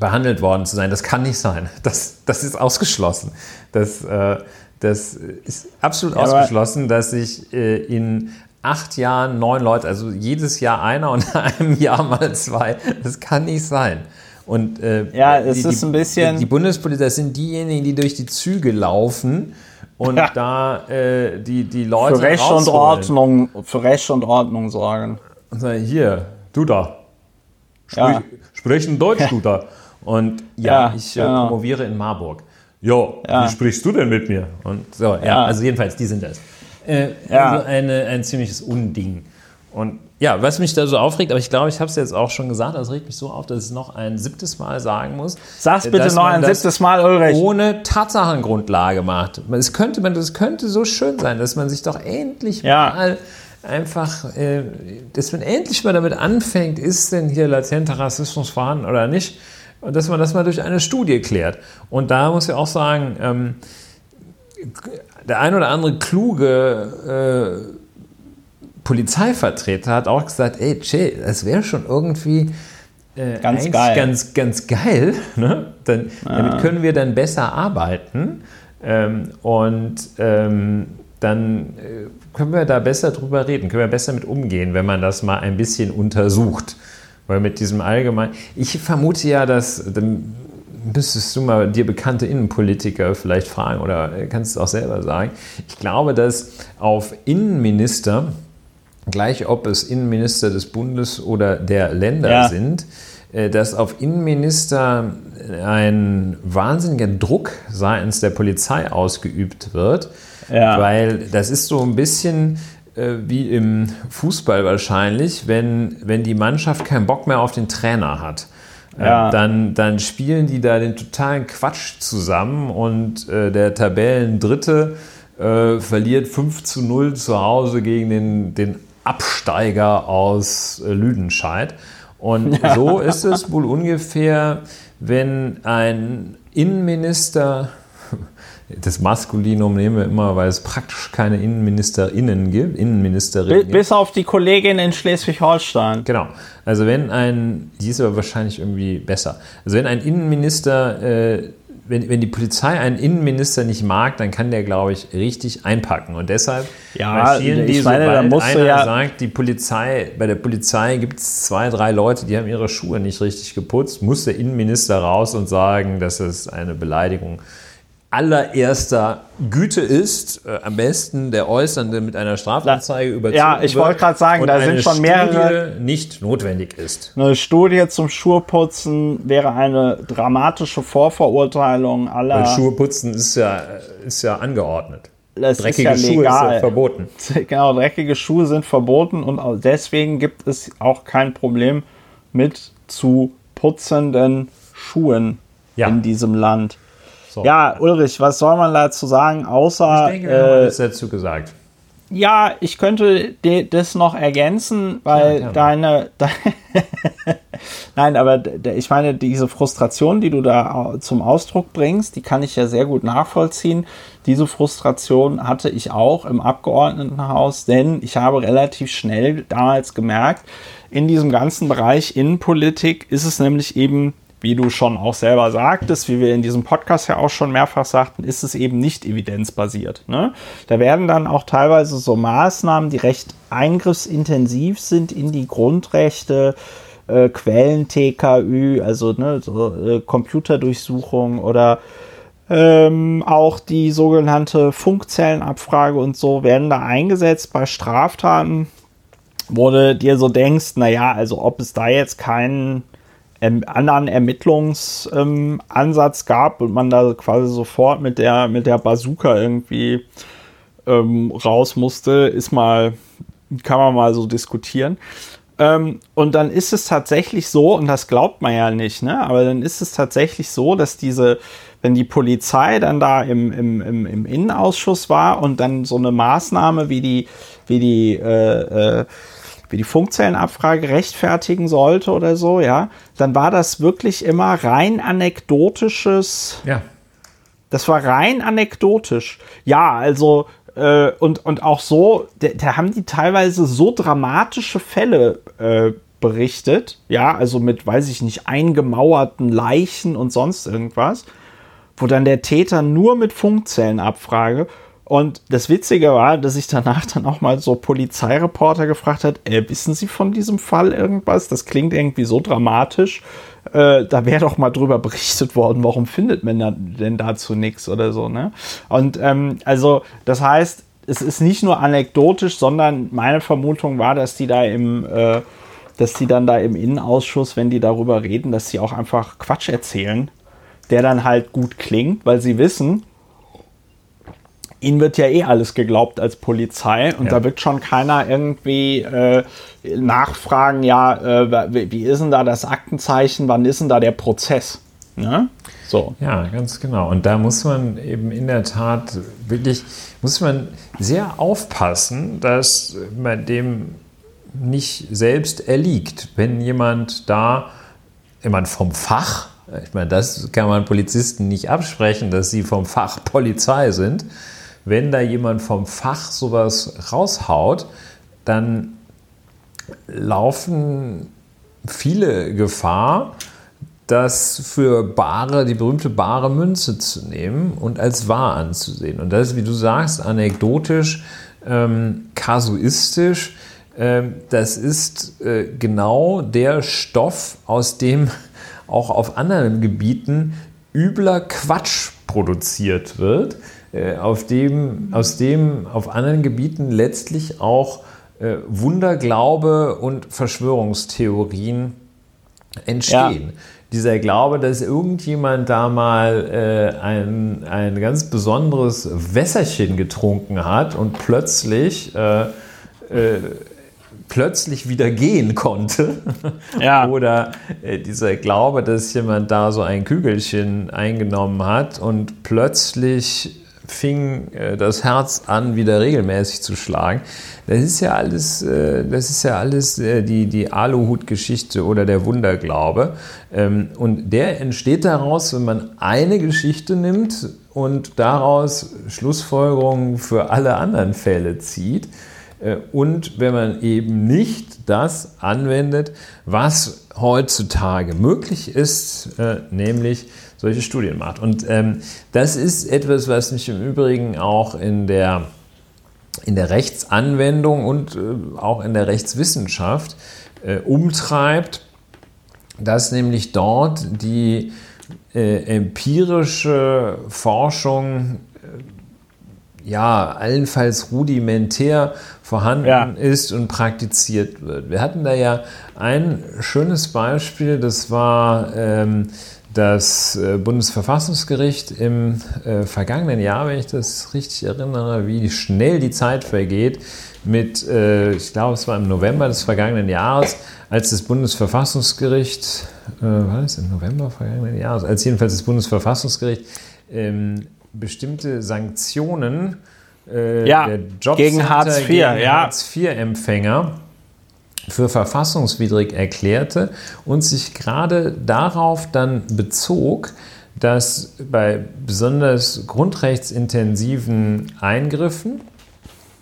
behandelt worden zu sein. Das kann nicht sein. Das, das ist ausgeschlossen. Das, äh, das ist absolut ja, ausgeschlossen, dass sich äh, in acht Jahren neun Leute, also jedes Jahr einer und in einem Jahr mal zwei, das kann nicht sein. Und äh, ja, es die, ist ein bisschen. Die, die Bundespolizei, das sind diejenigen, die durch die Züge laufen und ja. da äh, die, die Leute. Für Recht und Ordnung, für Recht und Ordnung sorgen. Und sagen, hier, du da. Sprich, ja. Sprechen Deutsch, du da. Und ja, ja ich äh, genau. promoviere in Marburg. Jo, wie sprichst du denn mit mir? Und so, ja, also jedenfalls, die sind das. Äh, also eine, ein ziemliches Unding. Und ja, was mich da so aufregt, aber ich glaube, ich habe es jetzt auch schon gesagt, das regt mich so auf, dass ich es noch ein siebtes Mal sagen muss. Sag's bitte noch ein siebtes Mal, Ulrich. Ohne Tatsachengrundlage macht. Es könnte, man, das könnte so schön sein, dass man sich doch endlich ja. mal einfach, äh, dass man endlich mal damit anfängt, ist denn hier latenter Rassismus vorhanden oder nicht? Und dass man das mal durch eine Studie klärt. Und da muss ich auch sagen, ähm, der ein oder andere kluge äh, Polizeivertreter hat auch gesagt, ey, Che, das wäre schon irgendwie äh, ganz, geil. ganz, ganz geil. Ne? Dann, ah. Damit können wir dann besser arbeiten ähm, und ähm, dann äh, können wir da besser drüber reden, können wir besser mit umgehen, wenn man das mal ein bisschen untersucht. Weil mit diesem allgemeinen, ich vermute ja, dass müsstest du mal dir bekannte Innenpolitiker vielleicht fragen oder kannst es auch selber sagen. Ich glaube, dass auf Innenminister, gleich ob es Innenminister des Bundes oder der Länder ja. sind, äh, dass auf Innenminister ein wahnsinniger Druck seitens der Polizei ausgeübt wird, ja. weil das ist so ein bisschen äh, wie im Fußball wahrscheinlich, wenn, wenn die Mannschaft keinen Bock mehr auf den Trainer hat. Äh, ja. Dann, dann spielen die da den totalen Quatsch zusammen und äh, der Tabellendritte äh, verliert 5 zu 0 zu Hause gegen den, den Absteiger aus äh, Lüdenscheid. Und ja. so ist es wohl ungefähr, wenn ein Innenminister, das Maskulinum nehmen wir immer, weil es praktisch keine Innenministerinnen gibt, Innenministerinnen. Bis auf die Kollegin in Schleswig-Holstein. Genau. Also wenn ein, die ist aber wahrscheinlich irgendwie besser. Also wenn ein Innenminister äh, wenn, wenn die Polizei einen Innenminister nicht mag, dann kann der, glaube ich, richtig einpacken. Und deshalb ja, marschieren die, meine, sobald einer ja sagt, die Polizei, bei der Polizei gibt es zwei, drei Leute, die haben ihre Schuhe nicht richtig geputzt, muss der Innenminister raus und sagen, das ist eine Beleidigung allererster Güte ist, äh, am besten der Äußernde mit einer Strafanzeige überzogen Ja, ich wollte gerade sagen, da sind schon mehrere. Studie nicht notwendig ist. Eine Studie zum Schuheputzen wäre eine dramatische Vorverurteilung aller. Weil Schuheputzen ist ja, ist ja angeordnet. Das dreckige ja Schuhe legal. ja verboten. Genau, dreckige Schuhe sind verboten und deswegen gibt es auch kein Problem mit zu putzenden Schuhen ja. in diesem Land. So. Ja, Ulrich, was soll man dazu sagen, außer. Ich denke, wir haben äh, alles dazu gesagt. Ja, ich könnte das noch ergänzen, weil ja, deine. De Nein, aber ich meine, diese Frustration, die du da zum Ausdruck bringst, die kann ich ja sehr gut nachvollziehen. Diese Frustration hatte ich auch im Abgeordnetenhaus, denn ich habe relativ schnell damals gemerkt, in diesem ganzen Bereich Innenpolitik ist es nämlich eben wie du schon auch selber sagtest, wie wir in diesem Podcast ja auch schon mehrfach sagten, ist es eben nicht evidenzbasiert. Ne? Da werden dann auch teilweise so Maßnahmen, die recht eingriffsintensiv sind in die Grundrechte, äh, Quellen TKÜ, also ne, so, äh, Computerdurchsuchung oder ähm, auch die sogenannte Funkzellenabfrage und so werden da eingesetzt bei Straftaten, wo du dir so denkst, naja, also ob es da jetzt keinen anderen Ermittlungsansatz ähm, gab und man da quasi sofort mit der, mit der Bazooka irgendwie ähm, raus musste, ist mal, kann man mal so diskutieren. Ähm, und dann ist es tatsächlich so, und das glaubt man ja nicht, ne? aber dann ist es tatsächlich so, dass diese, wenn die Polizei dann da im, im, im, im Innenausschuss war und dann so eine Maßnahme wie die, wie die äh, äh, wie die Funkzellenabfrage rechtfertigen sollte oder so, ja, dann war das wirklich immer rein anekdotisches. Ja. Das war rein anekdotisch. Ja, also äh, und, und auch so, da haben die teilweise so dramatische Fälle äh, berichtet, ja, also mit, weiß ich nicht, eingemauerten Leichen und sonst irgendwas, wo dann der Täter nur mit Funkzellenabfrage und das Witzige war, dass ich danach dann auch mal so Polizeireporter gefragt hat, äh, wissen Sie von diesem Fall irgendwas? Das klingt irgendwie so dramatisch. Äh, da wäre doch mal drüber berichtet worden, warum findet man denn dazu nichts oder so, ne? Und ähm, also, das heißt, es ist nicht nur anekdotisch, sondern meine Vermutung war, dass die da im, äh, dass die dann da im Innenausschuss, wenn die darüber reden, dass sie auch einfach Quatsch erzählen, der dann halt gut klingt, weil sie wissen, ihnen wird ja eh alles geglaubt als Polizei und ja. da wird schon keiner irgendwie äh, nachfragen, ja, äh, wie ist denn da das Aktenzeichen, wann ist denn da der Prozess? Ne? So. Ja, ganz genau. Und da muss man eben in der Tat wirklich, muss man sehr aufpassen, dass man dem nicht selbst erliegt. Wenn jemand da, jemand vom Fach, ich meine, das kann man Polizisten nicht absprechen, dass sie vom Fach Polizei sind, wenn da jemand vom Fach sowas raushaut, dann laufen viele Gefahr, das für bare, die berühmte bare Münze zu nehmen und als wahr anzusehen. Und das ist, wie du sagst, anekdotisch, ähm, kasuistisch. Ähm, das ist äh, genau der Stoff, aus dem auch auf anderen Gebieten übler Quatsch produziert wird, auf dem, aus dem auf anderen Gebieten letztlich auch äh, Wunderglaube und Verschwörungstheorien entstehen. Ja. Dieser Glaube, dass irgendjemand da mal äh, ein, ein ganz besonderes Wässerchen getrunken hat und plötzlich äh, äh, plötzlich wieder gehen konnte. Ja. Oder äh, dieser Glaube, dass jemand da so ein Kügelchen eingenommen hat und plötzlich fing äh, das Herz an, wieder regelmäßig zu schlagen. Das ist ja alles, äh, das ist ja alles äh, die, die Aluhut-Geschichte oder der Wunderglaube. Ähm, und der entsteht daraus, wenn man eine Geschichte nimmt und daraus Schlussfolgerungen für alle anderen Fälle zieht. Und wenn man eben nicht das anwendet, was heutzutage möglich ist, nämlich solche Studien macht. Und ähm, das ist etwas, was mich im Übrigen auch in der, in der Rechtsanwendung und äh, auch in der Rechtswissenschaft äh, umtreibt, dass nämlich dort die äh, empirische Forschung ja, allenfalls rudimentär vorhanden ja. ist und praktiziert wird. Wir hatten da ja ein schönes Beispiel, das war ähm, das äh, Bundesverfassungsgericht im äh, vergangenen Jahr, wenn ich das richtig erinnere, wie schnell die Zeit vergeht, mit, äh, ich glaube, es war im November des vergangenen Jahres, als das Bundesverfassungsgericht, äh, war das im November vergangenen Jahres, als jedenfalls das Bundesverfassungsgericht ähm, bestimmte Sanktionen äh, ja, gegen Hartz IV, gegen ja. Hartz IV-Empfänger für verfassungswidrig erklärte und sich gerade darauf dann bezog, dass bei besonders grundrechtsintensiven Eingriffen,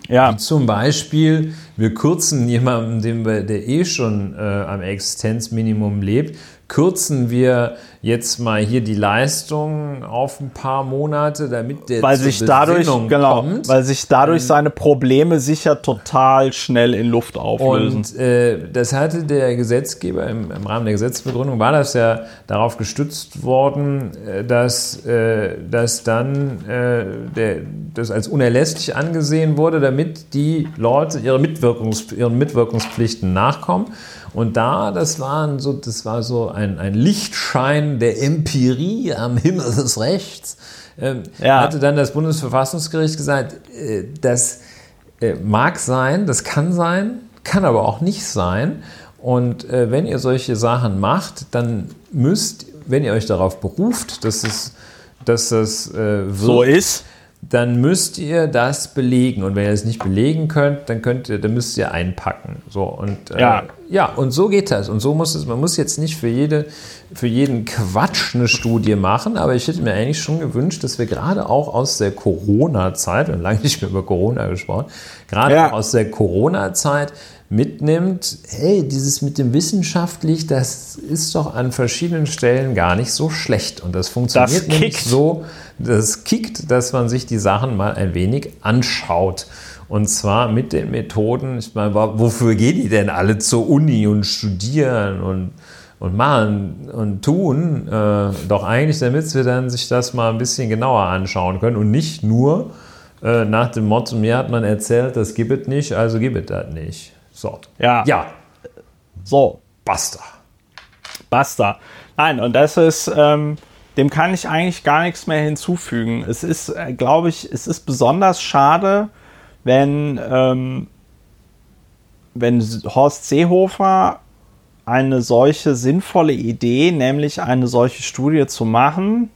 ja. zum Beispiel, wir kürzen jemanden, der eh schon äh, am Existenzminimum lebt, kürzen wir jetzt mal hier die Leistung auf ein paar Monate, damit der weil sich dadurch genau, kommt. weil sich dadurch ähm, seine Probleme sicher total schnell in Luft auflösen. Und äh, das hatte der Gesetzgeber im, im, Rahmen der Gesetzbegründung war das ja darauf gestützt worden, äh, dass, äh, dass dann äh, der, das als unerlässlich angesehen wurde, damit die Leute ihre Mitwirkungs, ihren Mitwirkungspflichten nachkommen. Und da, das, waren so, das war so ein, ein Lichtschein der Empirie am Himmel des Rechts. Ähm, ja. Hatte dann das Bundesverfassungsgericht gesagt, äh, das äh, mag sein, das kann sein, kann aber auch nicht sein. Und äh, wenn ihr solche Sachen macht, dann müsst, wenn ihr euch darauf beruft, dass es dass das äh, so ist, dann müsst ihr das belegen. Und wenn ihr es nicht belegen könnt, dann könnt ihr, dann müsst ihr einpacken. So und äh, ja. ja, und so geht das. Und so muss es. Man muss jetzt nicht für jede, für jeden Quatsch eine Studie machen, aber ich hätte mir eigentlich schon gewünscht, dass wir gerade auch aus der Corona-Zeit, wir haben lange nicht mehr über Corona gesprochen, gerade ja. aus der Corona-Zeit mitnimmt, hey, dieses mit dem wissenschaftlich, das ist doch an verschiedenen Stellen gar nicht so schlecht. Und das funktioniert das nämlich so, das kickt, dass man sich die Sachen mal ein wenig anschaut. Und zwar mit den Methoden, ich meine, wofür gehen die denn alle zur Uni und studieren und, und machen und tun? Äh, doch eigentlich, damit wir dann sich das mal ein bisschen genauer anschauen können und nicht nur äh, nach dem Motto, mir hat man erzählt, das gibt es nicht, also gibt es das nicht. So. Ja. Ja. So. Basta. Basta. Nein, und das ist, ähm, dem kann ich eigentlich gar nichts mehr hinzufügen. Es ist, äh, glaube ich, es ist besonders schade, wenn, ähm, wenn Horst Seehofer eine solche sinnvolle Idee, nämlich eine solche Studie zu machen,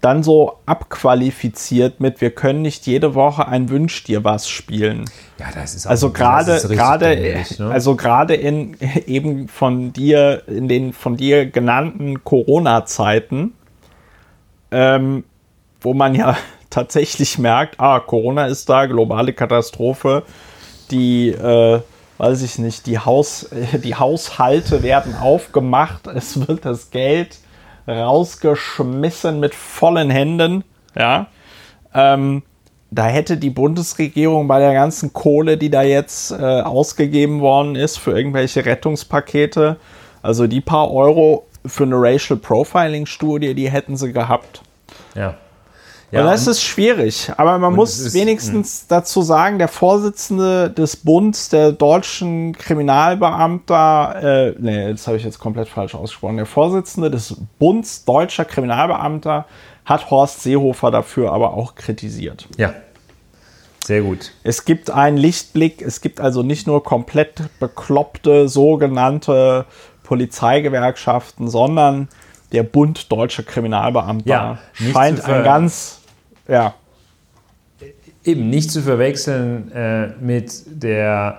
dann so abqualifiziert mit, wir können nicht jede Woche ein Wünsch dir was spielen. Ja, das ist auch also gerade gerade ne? also gerade in eben von dir in den von dir genannten Corona-Zeiten, ähm, wo man ja tatsächlich merkt, ah Corona ist da, globale Katastrophe, die äh, weiß ich nicht, die Haus die Haushalte werden aufgemacht, es wird das Geld rausgeschmissen mit vollen Händen. Ja. Ähm, da hätte die Bundesregierung bei der ganzen Kohle, die da jetzt äh, ausgegeben worden ist für irgendwelche Rettungspakete, also die paar Euro für eine Racial Profiling Studie, die hätten sie gehabt. Ja. Ja, und das ist schwierig, aber man muss ist, wenigstens mh. dazu sagen, der Vorsitzende des Bundes der deutschen Kriminalbeamter, äh, nee, das habe ich jetzt komplett falsch ausgesprochen, der Vorsitzende des Bunds deutscher Kriminalbeamter hat Horst Seehofer dafür aber auch kritisiert. Ja, sehr gut. Es gibt einen Lichtblick, es gibt also nicht nur komplett bekloppte sogenannte Polizeigewerkschaften, sondern der Bund deutscher Kriminalbeamter ja, scheint ein ganz, ja. Eben nicht zu verwechseln äh, mit der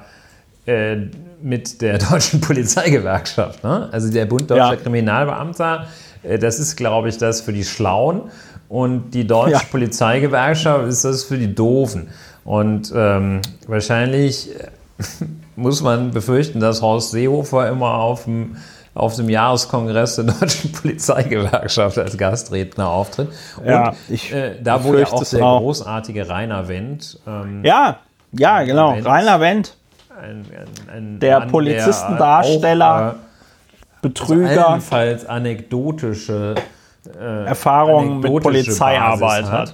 äh, mit der deutschen Polizeigewerkschaft. Ne? Also der Bund deutscher ja. Kriminalbeamter, äh, das ist, glaube ich, das für die Schlauen. Und die deutsche ja. Polizeigewerkschaft ist das für die Doofen. Und ähm, wahrscheinlich äh, muss man befürchten, dass Horst Seehofer immer auf dem, auf dem Jahreskongress der Deutschen Polizeigewerkschaft als Gastredner auftritt. Und ja, ich äh, da ja auch der auch. großartige Rainer Wendt. Ähm, ja, ja, genau, Wendt, Rainer Wendt. Ein, ein, ein der Mann, Polizistendarsteller, äh, Betrüger. Also ebenfalls anekdotische äh, Erfahrungen mit Polizeiarbeit hat. hat.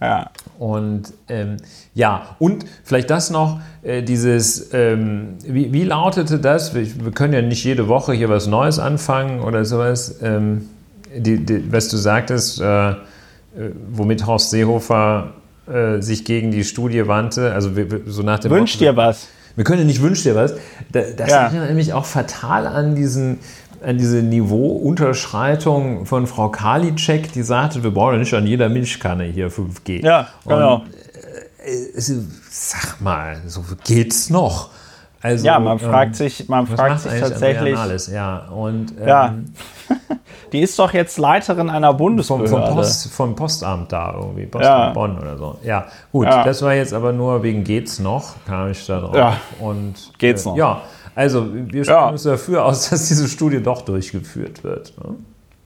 Ja. Und ähm, ja, und vielleicht das noch, äh, dieses, ähm, wie, wie, lautete das? Wir, wir, können ja nicht jede Woche hier was Neues anfangen oder sowas. Ähm, die, die, was du sagtest, äh, äh womit Horst Seehofer äh, sich gegen die Studie wandte, also so nach dem Wünsch dir was. Wir können ja nicht wünsch dir was. Das ja. erinnert nämlich auch fatal an diesen diese Niveauunterschreitung von Frau Karliczek, die sagte, wir brauchen nicht an jeder Milchkanne hier 5G. Ja, genau. Und, äh, sag mal, so geht's noch? Also, ja, man fragt ähm, sich, man fragt sich tatsächlich. Alles, ja. Und, ähm, ja. Die ist doch jetzt Leiterin einer Bundesbehörde. Vom, vom, Post, vom Postamt da irgendwie, Postamt ja. Bonn oder so. Ja, gut, ja. das war jetzt aber nur wegen geht's noch, kam ich da drauf. Ja. Und, geht's äh, noch. Ja, also wir sprechen ja. uns dafür aus, dass diese Studie doch durchgeführt wird. Ne?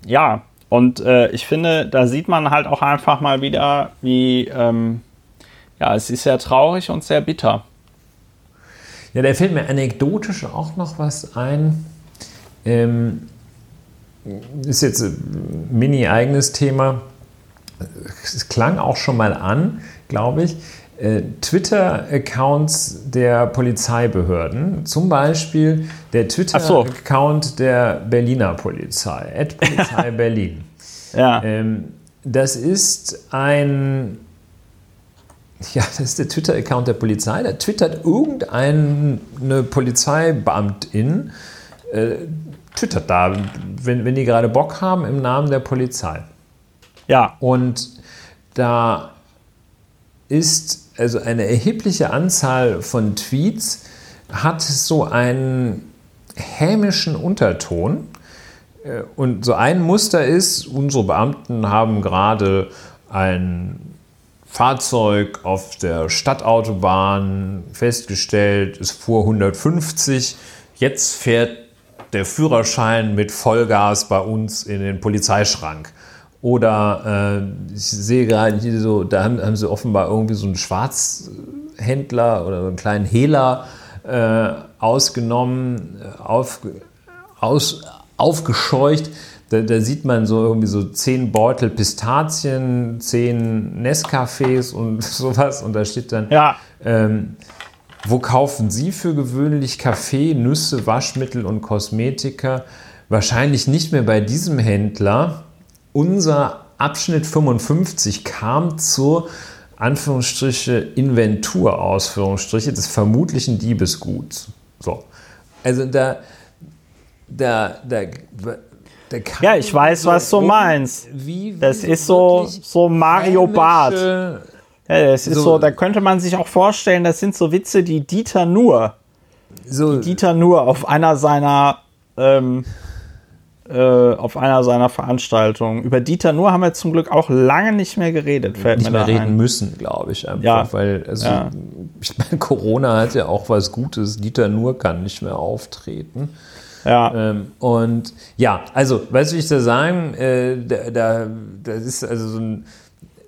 Ja, und äh, ich finde, da sieht man halt auch einfach mal wieder, wie, ähm, ja, es ist sehr traurig und sehr bitter. Ja, da fällt mir anekdotisch auch noch was ein. Ähm, ist jetzt ein mini-eigenes Thema. Es klang auch schon mal an, glaube ich. Äh, Twitter-Accounts der Polizeibehörden, zum Beispiel der Twitter-Account so. der Berliner Polizei, Polizei Berlin. Ja. Ähm, das ist ein, ja, das ist der Twitter-Account der Polizei. Da twittert irgendeine Polizeibeamtin, äh, twittert da, wenn, wenn die gerade Bock haben, im Namen der Polizei. Ja. Und da ist also eine erhebliche Anzahl von Tweets hat so einen hämischen Unterton. Äh, und so ein Muster ist, unsere Beamten haben gerade ein Fahrzeug auf der Stadtautobahn festgestellt, es fuhr 150, jetzt fährt der Führerschein mit Vollgas bei uns in den Polizeischrank. Oder äh, ich sehe gerade hier so, da haben, haben, sie offenbar irgendwie so einen Schwarzhändler oder so einen kleinen Hehler äh, ausgenommen, äh, auf, aus, aufgescheucht. Da, da, sieht man so irgendwie so zehn Beutel Pistazien, zehn Nescafés und sowas. Und da steht dann, ja. ähm, wo kaufen Sie für gewöhnlich Kaffee, Nüsse, Waschmittel und Kosmetika? Wahrscheinlich nicht mehr bei diesem Händler unser Abschnitt 55 kam zur Anführungsstriche Inventur, Ausführungsstriche des vermutlichen Diebesguts. So. Also da, da, da, da ja, ich weiß, so was du meinst. Wie, wie das ist so, so Mario Barth. Ja, das ist so, so, da könnte man sich auch vorstellen, das sind so Witze, die Dieter nur, so, die Dieter nur auf einer seiner ähm, äh, auf einer seiner Veranstaltungen. Über Dieter Nuhr haben wir zum Glück auch lange nicht mehr geredet. Fällt nicht mehr reden ein. müssen, glaube ich einfach, ja. weil also, ja. ich meine, Corona hat ja auch was Gutes. Dieter Nuhr kann nicht mehr auftreten. Ja. Ähm, und ja, also, weißt du, ich da sagen, äh, da, da, das ist also so ein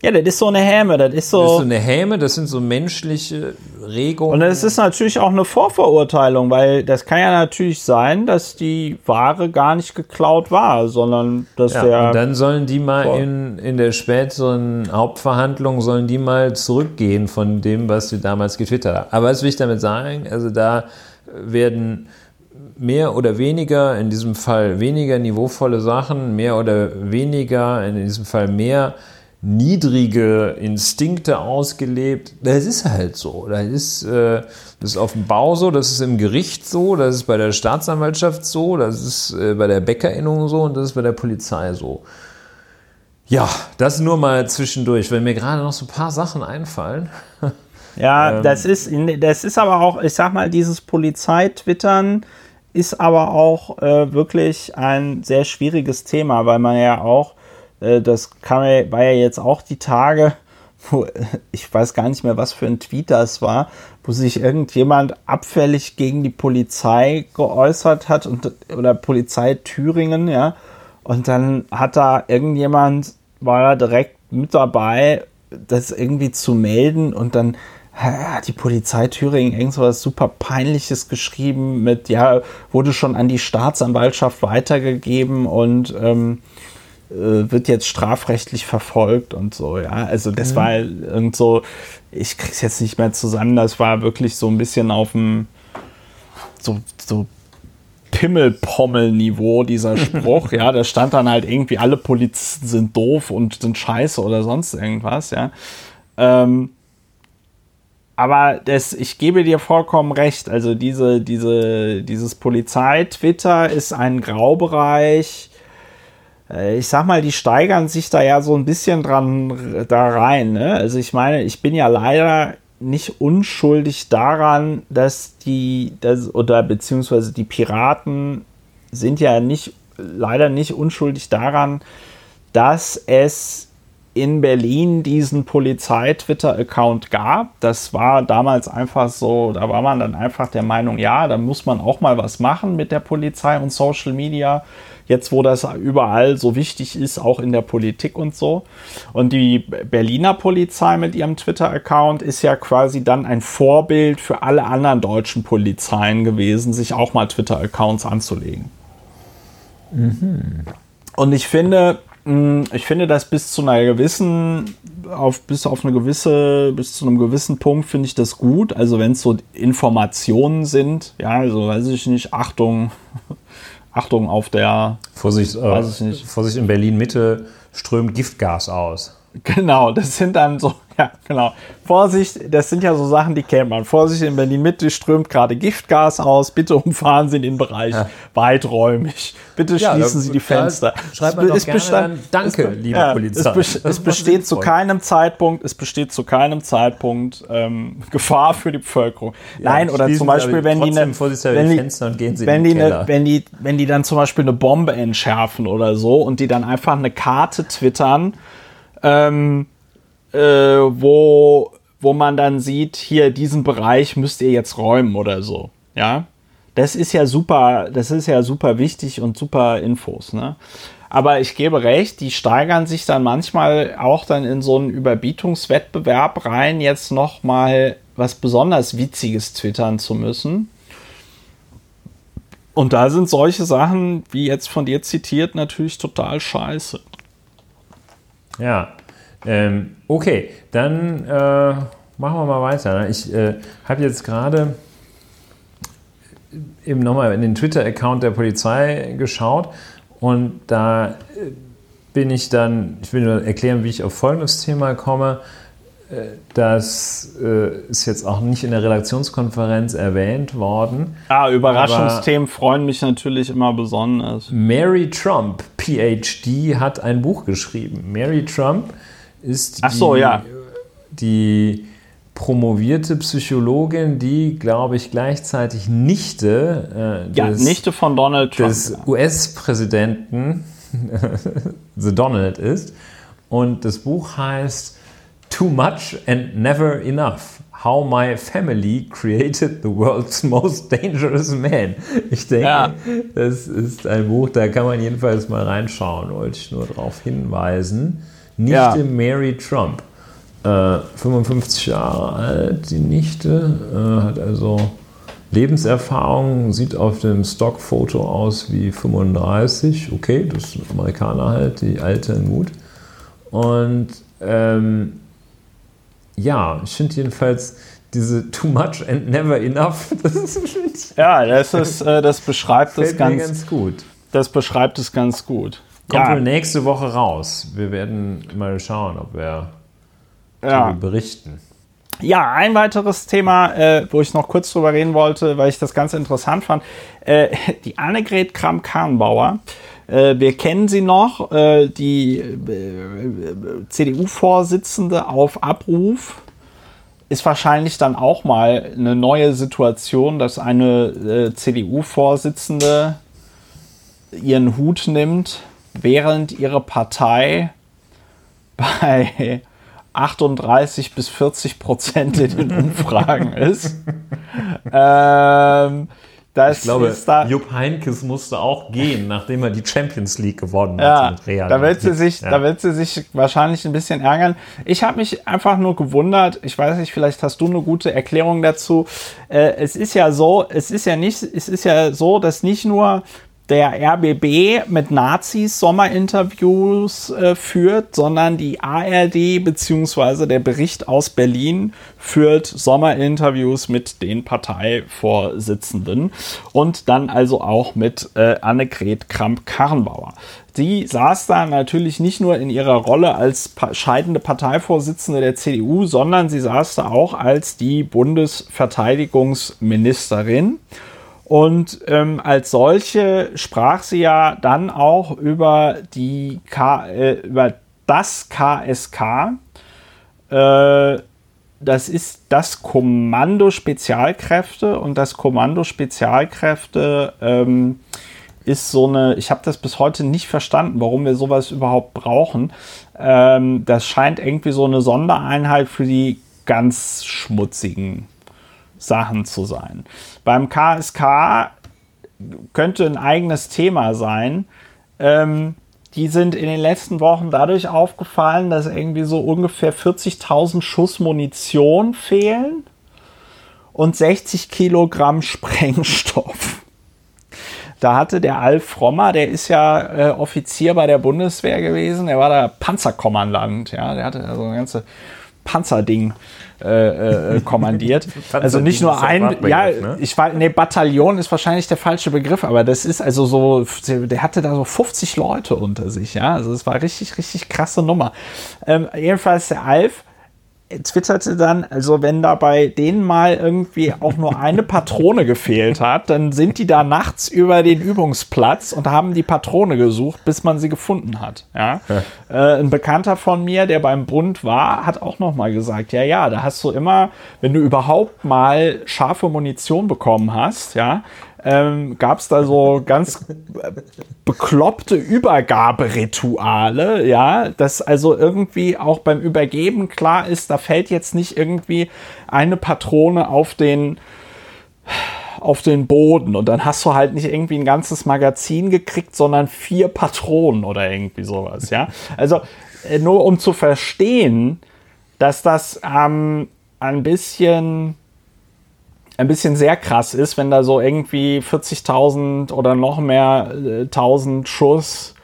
Ja, das ist so eine Häme, das ist so. Das ist so eine Häme, das sind so menschliche Regungen. Und es ist natürlich auch eine Vorverurteilung, weil das kann ja natürlich sein, dass die Ware gar nicht geklaut war, sondern dass ja, der. Und dann sollen die mal in, in der späteren Hauptverhandlung, sollen die mal zurückgehen von dem, was sie damals getwittert haben. Aber was will ich damit sagen? Also da werden mehr oder weniger, in diesem Fall weniger niveauvolle Sachen, mehr oder weniger, in diesem Fall mehr niedrige Instinkte ausgelebt. Das ist halt so. Das ist, äh, das ist auf dem Bau so, das ist im Gericht so, das ist bei der Staatsanwaltschaft so, das ist äh, bei der Bäckerinnung so und das ist bei der Polizei so. Ja, das nur mal zwischendurch, weil mir gerade noch so ein paar Sachen einfallen. Ja, ähm, das, ist, das ist aber auch, ich sag mal, dieses Polizeitwittern ist aber auch äh, wirklich ein sehr schwieriges Thema, weil man ja auch das kam, war ja jetzt auch die Tage, wo ich weiß gar nicht mehr, was für ein Tweet das war, wo sich irgendjemand abfällig gegen die Polizei geäußert hat und, oder Polizei Thüringen, ja. Und dann hat da irgendjemand, war da direkt mit dabei, das irgendwie zu melden und dann hat die Polizei Thüringen irgendwas super peinliches geschrieben mit, ja, wurde schon an die Staatsanwaltschaft weitergegeben und ähm, äh, wird jetzt strafrechtlich verfolgt und so, ja. Also das mhm. war irgend so, ich krieg's jetzt nicht mehr zusammen, das war wirklich so ein bisschen auf dem so, so Pimmelpommel-Niveau, dieser Spruch, ja, da stand dann halt irgendwie, alle Polizisten sind doof und sind scheiße oder sonst irgendwas, ja. Ähm, aber das, ich gebe dir vollkommen recht. Also diese, diese, dieses Polizei-Twitter ist ein Graubereich, äh, ich sag mal, die steigern sich da ja so ein bisschen dran da rein. Ne? Also ich meine, ich bin ja leider nicht unschuldig daran, dass die, das, oder beziehungsweise die Piraten sind ja nicht, leider nicht unschuldig daran, dass es in Berlin diesen Polizei-Twitter-Account gab. Das war damals einfach so, da war man dann einfach der Meinung, ja, da muss man auch mal was machen mit der Polizei und Social Media jetzt wo das überall so wichtig ist, auch in der Politik und so. Und die Berliner Polizei mit ihrem Twitter-Account ist ja quasi dann ein Vorbild für alle anderen deutschen Polizeien gewesen, sich auch mal Twitter-Accounts anzulegen. Mhm. Und ich finde, hm, ich finde das bis zu einer gewissen, auf, bis auf eine gewisse, bis zu einem gewissen Punkt finde ich das gut. Also wenn es so Informationen sind, ja, also weiß ich nicht, Achtung, Achtung auf der. Vorsicht, äh, Vorsicht in Berlin Mitte strömt Giftgas aus. Genau, das sind dann so, ja, genau. Vorsicht, das sind ja so Sachen, die kennt man. Vorsicht, in Berlin Mitte strömt gerade Giftgas aus. Bitte umfahren Sie in den Bereich ja. weiträumig. Bitte ja, schließen Sie die Fenster. Schreibt man es, doch es gerne dann, Danke, es, liebe ja, Polizei. Es, es besteht zu keinem Zeitpunkt, es besteht zu keinem Zeitpunkt ähm, Gefahr für die Bevölkerung. Nein, oder zum Beispiel, wenn die, eine, wenn, die, wenn, die eine, wenn, die, wenn die dann zum Beispiel eine Bombe entschärfen oder so und die dann einfach eine Karte twittern, ähm, äh, wo, wo man dann sieht, hier diesen Bereich müsst ihr jetzt räumen oder so. Ja, das ist ja super, das ist ja super wichtig und super Infos, ne? Aber ich gebe recht, die steigern sich dann manchmal auch dann in so einen Überbietungswettbewerb rein, jetzt noch mal was besonders Witziges twittern zu müssen. Und da sind solche Sachen, wie jetzt von dir zitiert, natürlich total scheiße. Ja, ähm, okay, dann äh, machen wir mal weiter. Ne? Ich äh, habe jetzt gerade eben nochmal in den Twitter-Account der Polizei geschaut und da äh, bin ich dann, ich will nur erklären, wie ich auf folgendes Thema komme. Äh, das äh, ist jetzt auch nicht in der Redaktionskonferenz erwähnt worden. Ah, Überraschungsthemen freuen mich natürlich immer besonders. Mary Trump, PhD, hat ein Buch geschrieben. Mary Trump ist Ach so, die, ja. die promovierte Psychologin, die, glaube ich, gleichzeitig Nichte, äh, des, Nichte von Donald Trump. des US-Präsidenten The Donald ist. Und das Buch heißt Too Much and Never Enough. How My Family Created the World's Most Dangerous Man. Ich denke, ja. das ist ein Buch, da kann man jedenfalls mal reinschauen, wollte ich nur darauf hinweisen. Nichte Ja. Mary Trump. Äh, 55 Jahre alt, die Nichte, äh, hat also Lebenserfahrung, sieht auf dem Stockfoto aus wie 35. Okay, das sind Amerikaner halt, die altern gut. Und ähm, ja, ich finde jedenfalls diese Too much and never enough, das ist, Ja, das ist, äh, das beschreibt mir ganz, ganz gut. das beschreibt es ganz gut. Kommt ja, wohl nächste Woche raus. Wir werden mal schauen, ob wir ja. berichten. Ja, ein weiteres Thema, äh, wo ich noch kurz drüber reden wollte, weil ich das ganz interessant fand. Äh, die Annegret Kramp-Karrenbauer. Äh, wir kennen sie noch, äh, die äh, CDU-Vorsitzende auf Abruf. Ist wahrscheinlich dann auch mal eine neue Situation, dass eine äh, CDU-Vorsitzende ihren Hut nimmt, während ihre Partei bei 38 bis 40 Prozent in den Umfragen ist. ähm, Ich glaube, ist da, Jupp Heinkes musste auch gehen, nachdem er die Champions League gewonnen ja, hat mit Real. da wird, sie sich, Ja. da wird sie sich wahrscheinlich ein bisschen ärgern. Ich habe mich einfach nur gewundert, ich weiß nicht, vielleicht hast du eine gute Erklärung dazu. Äh, es ist ja so, es ist ja nicht, es ist ja so, dass nicht nur der RBB mit Nazis Sommerinterviews äh, führt, sondern die ARD beziehungsweise der Bericht aus Berlin führt Sommerinterviews mit den Parteivorsitzenden und dann also auch mit äh, Annegret Kramp-Karrenbauer. Die saß da natürlich nicht nur in ihrer Rolle als pa scheidende Parteivorsitzende der CDU, sondern sie saß da auch als die Bundesverteidigungsministerin. Und ähm, als solche sprach sie ja dann auch über die K äh, über das KSK. Äh, das ist das Kommando Spezialkräfte und das Kommando Spezialkräfte ähm, ist so eine, ich habe das bis heute nicht verstanden, warum wir sowas überhaupt brauchen. Ähm, das scheint irgendwie so eine Sondereinheit für die ganz schmutzigen Sachen zu sein. Beim KSK könnte ein eigenes Thema sein. Ähm, die sind in den letzten Wochen dadurch aufgefallen, dass irgendwie so ungefähr 40.000 Schuss Munition fehlen und 60 Kilogramm Sprengstoff. Da hatte der Alf Frommer, der ist ja äh, Offizier bei der Bundeswehr gewesen, der war da Panzerkommandant, ja, der hatte also ein ganze Panzerding äh, äh, kommandiert. also nicht nur ein, ja, ne? ich war, nee, Bataillon ist wahrscheinlich der falsche Begriff, aber das ist also so, der hatte da so 50 Leute unter sich, ja, also es war richtig, richtig krasse Nummer. Ähm, jedenfalls der Alf twitterte dann, also wenn da bei denen mal irgendwie auch nur eine Patrone gefehlt hat, dann sind die da nachts über den Übungsplatz und haben die Patrone gesucht, bis man sie gefunden hat. Ja? Äh, ein Bekannter von mir, der beim Bund war, hat auch noch mal gesagt, ja, ja, da hast du immer, wenn du überhaupt mal scharfe Munition bekommen hast, ja, ähm, gab es da so ganz bekloppte Übergaberituale, ja, dass also irgendwie auch beim Übergeben klar ist, da fällt jetzt nicht irgendwie eine Patrone auf den auf den Boden und dann hast du halt nicht irgendwie ein ganzes Magazin gekriegt, sondern vier Patronen oder irgendwie sowas, ja. Also äh, nur um zu verstehen, dass das ähm, ein bisschen ein bisschen sehr krass ist, wenn da so irgendwie 40.000 oder noch mehr äh, 1000 Schuss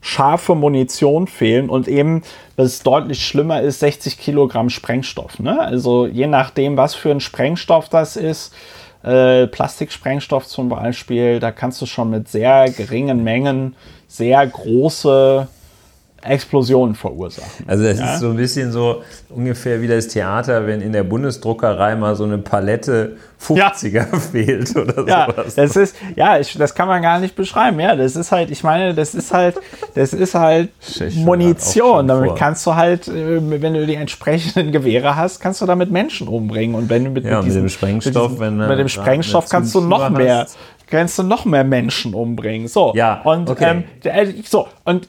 scharfe Munition fehlen und eben, was deutlich schlimmer ist, 60 Kilogramm Sprengstoff. Ne? Also je nachdem, was für ein Sprengstoff das ist, äh, Plastiksprengstoff zum Beispiel, da kannst du schon mit sehr geringen Mengen sehr große Explosionen verursachen. Also es Ja. ist so ein bisschen so ungefähr wie das Theater, wenn in der Bundesdruckerei mal so eine Palette 50er fehlt oder Ja, sowas. das ist, ja, ich, das kann man gar nicht beschreiben. Ja, das ist halt, ich meine, das ist halt, das ist halt Munition. Damit vor. kannst du halt, äh, wenn du die entsprechenden Gewehre hast, kannst du damit Menschen umbringen. Und wenn du mit, Ja, mit diesem- dem Sprengstoff, mit, diesem, mit dem Sprengstoff kannst du noch mehr, hast. kannst du noch mehr Menschen umbringen. So. Ja, und okay. ähm, der- so und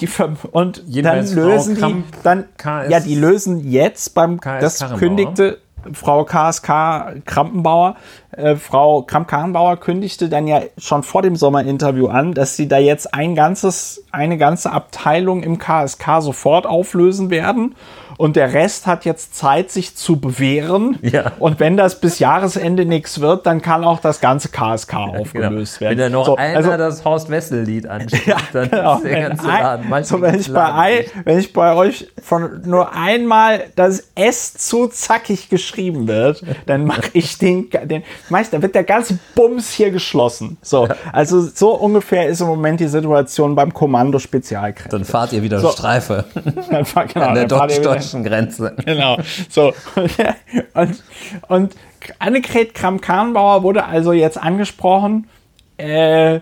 die Ver- und dann Jedenfalls Frau lösen die Kramp- dann KS ja die lösen jetzt beim KS das kündigte Frau KSK Krampenbauer, äh, Frau Kramp-Karrenbauer kündigte dann ja schon vor dem Sommerinterview an, dass sie da jetzt ein ganzes, eine ganze Abteilung im KSK sofort auflösen werden und der Rest hat jetzt Zeit, sich zu bewähren. Ja. Und wenn das bis Jahresende nichts wird, dann kann auch das ganze KSK aufgelöst genau. werden. Wenn da noch so, einer also, das Horst Wessel-Lied anschaut, ja, dann genau. ist der ganze Ein- Laden manchmal so, wenn, ich bei, ein, wenn ich bei euch von nur einmal das S zu zackig geschrieben wird, dann mache ich den, den Meister, da wird der ganze Bums hier geschlossen. So, also so ungefähr ist im Moment die Situation beim Kommando Spezialkräfte. Dann fahrt ihr wieder So. Streife Dann fahr- genau, an der dann fahrt ihr wieder- Grenze. Genau. So. Und, und Annegret Kramp-Karrenbauer wurde also jetzt angesprochen. Äh,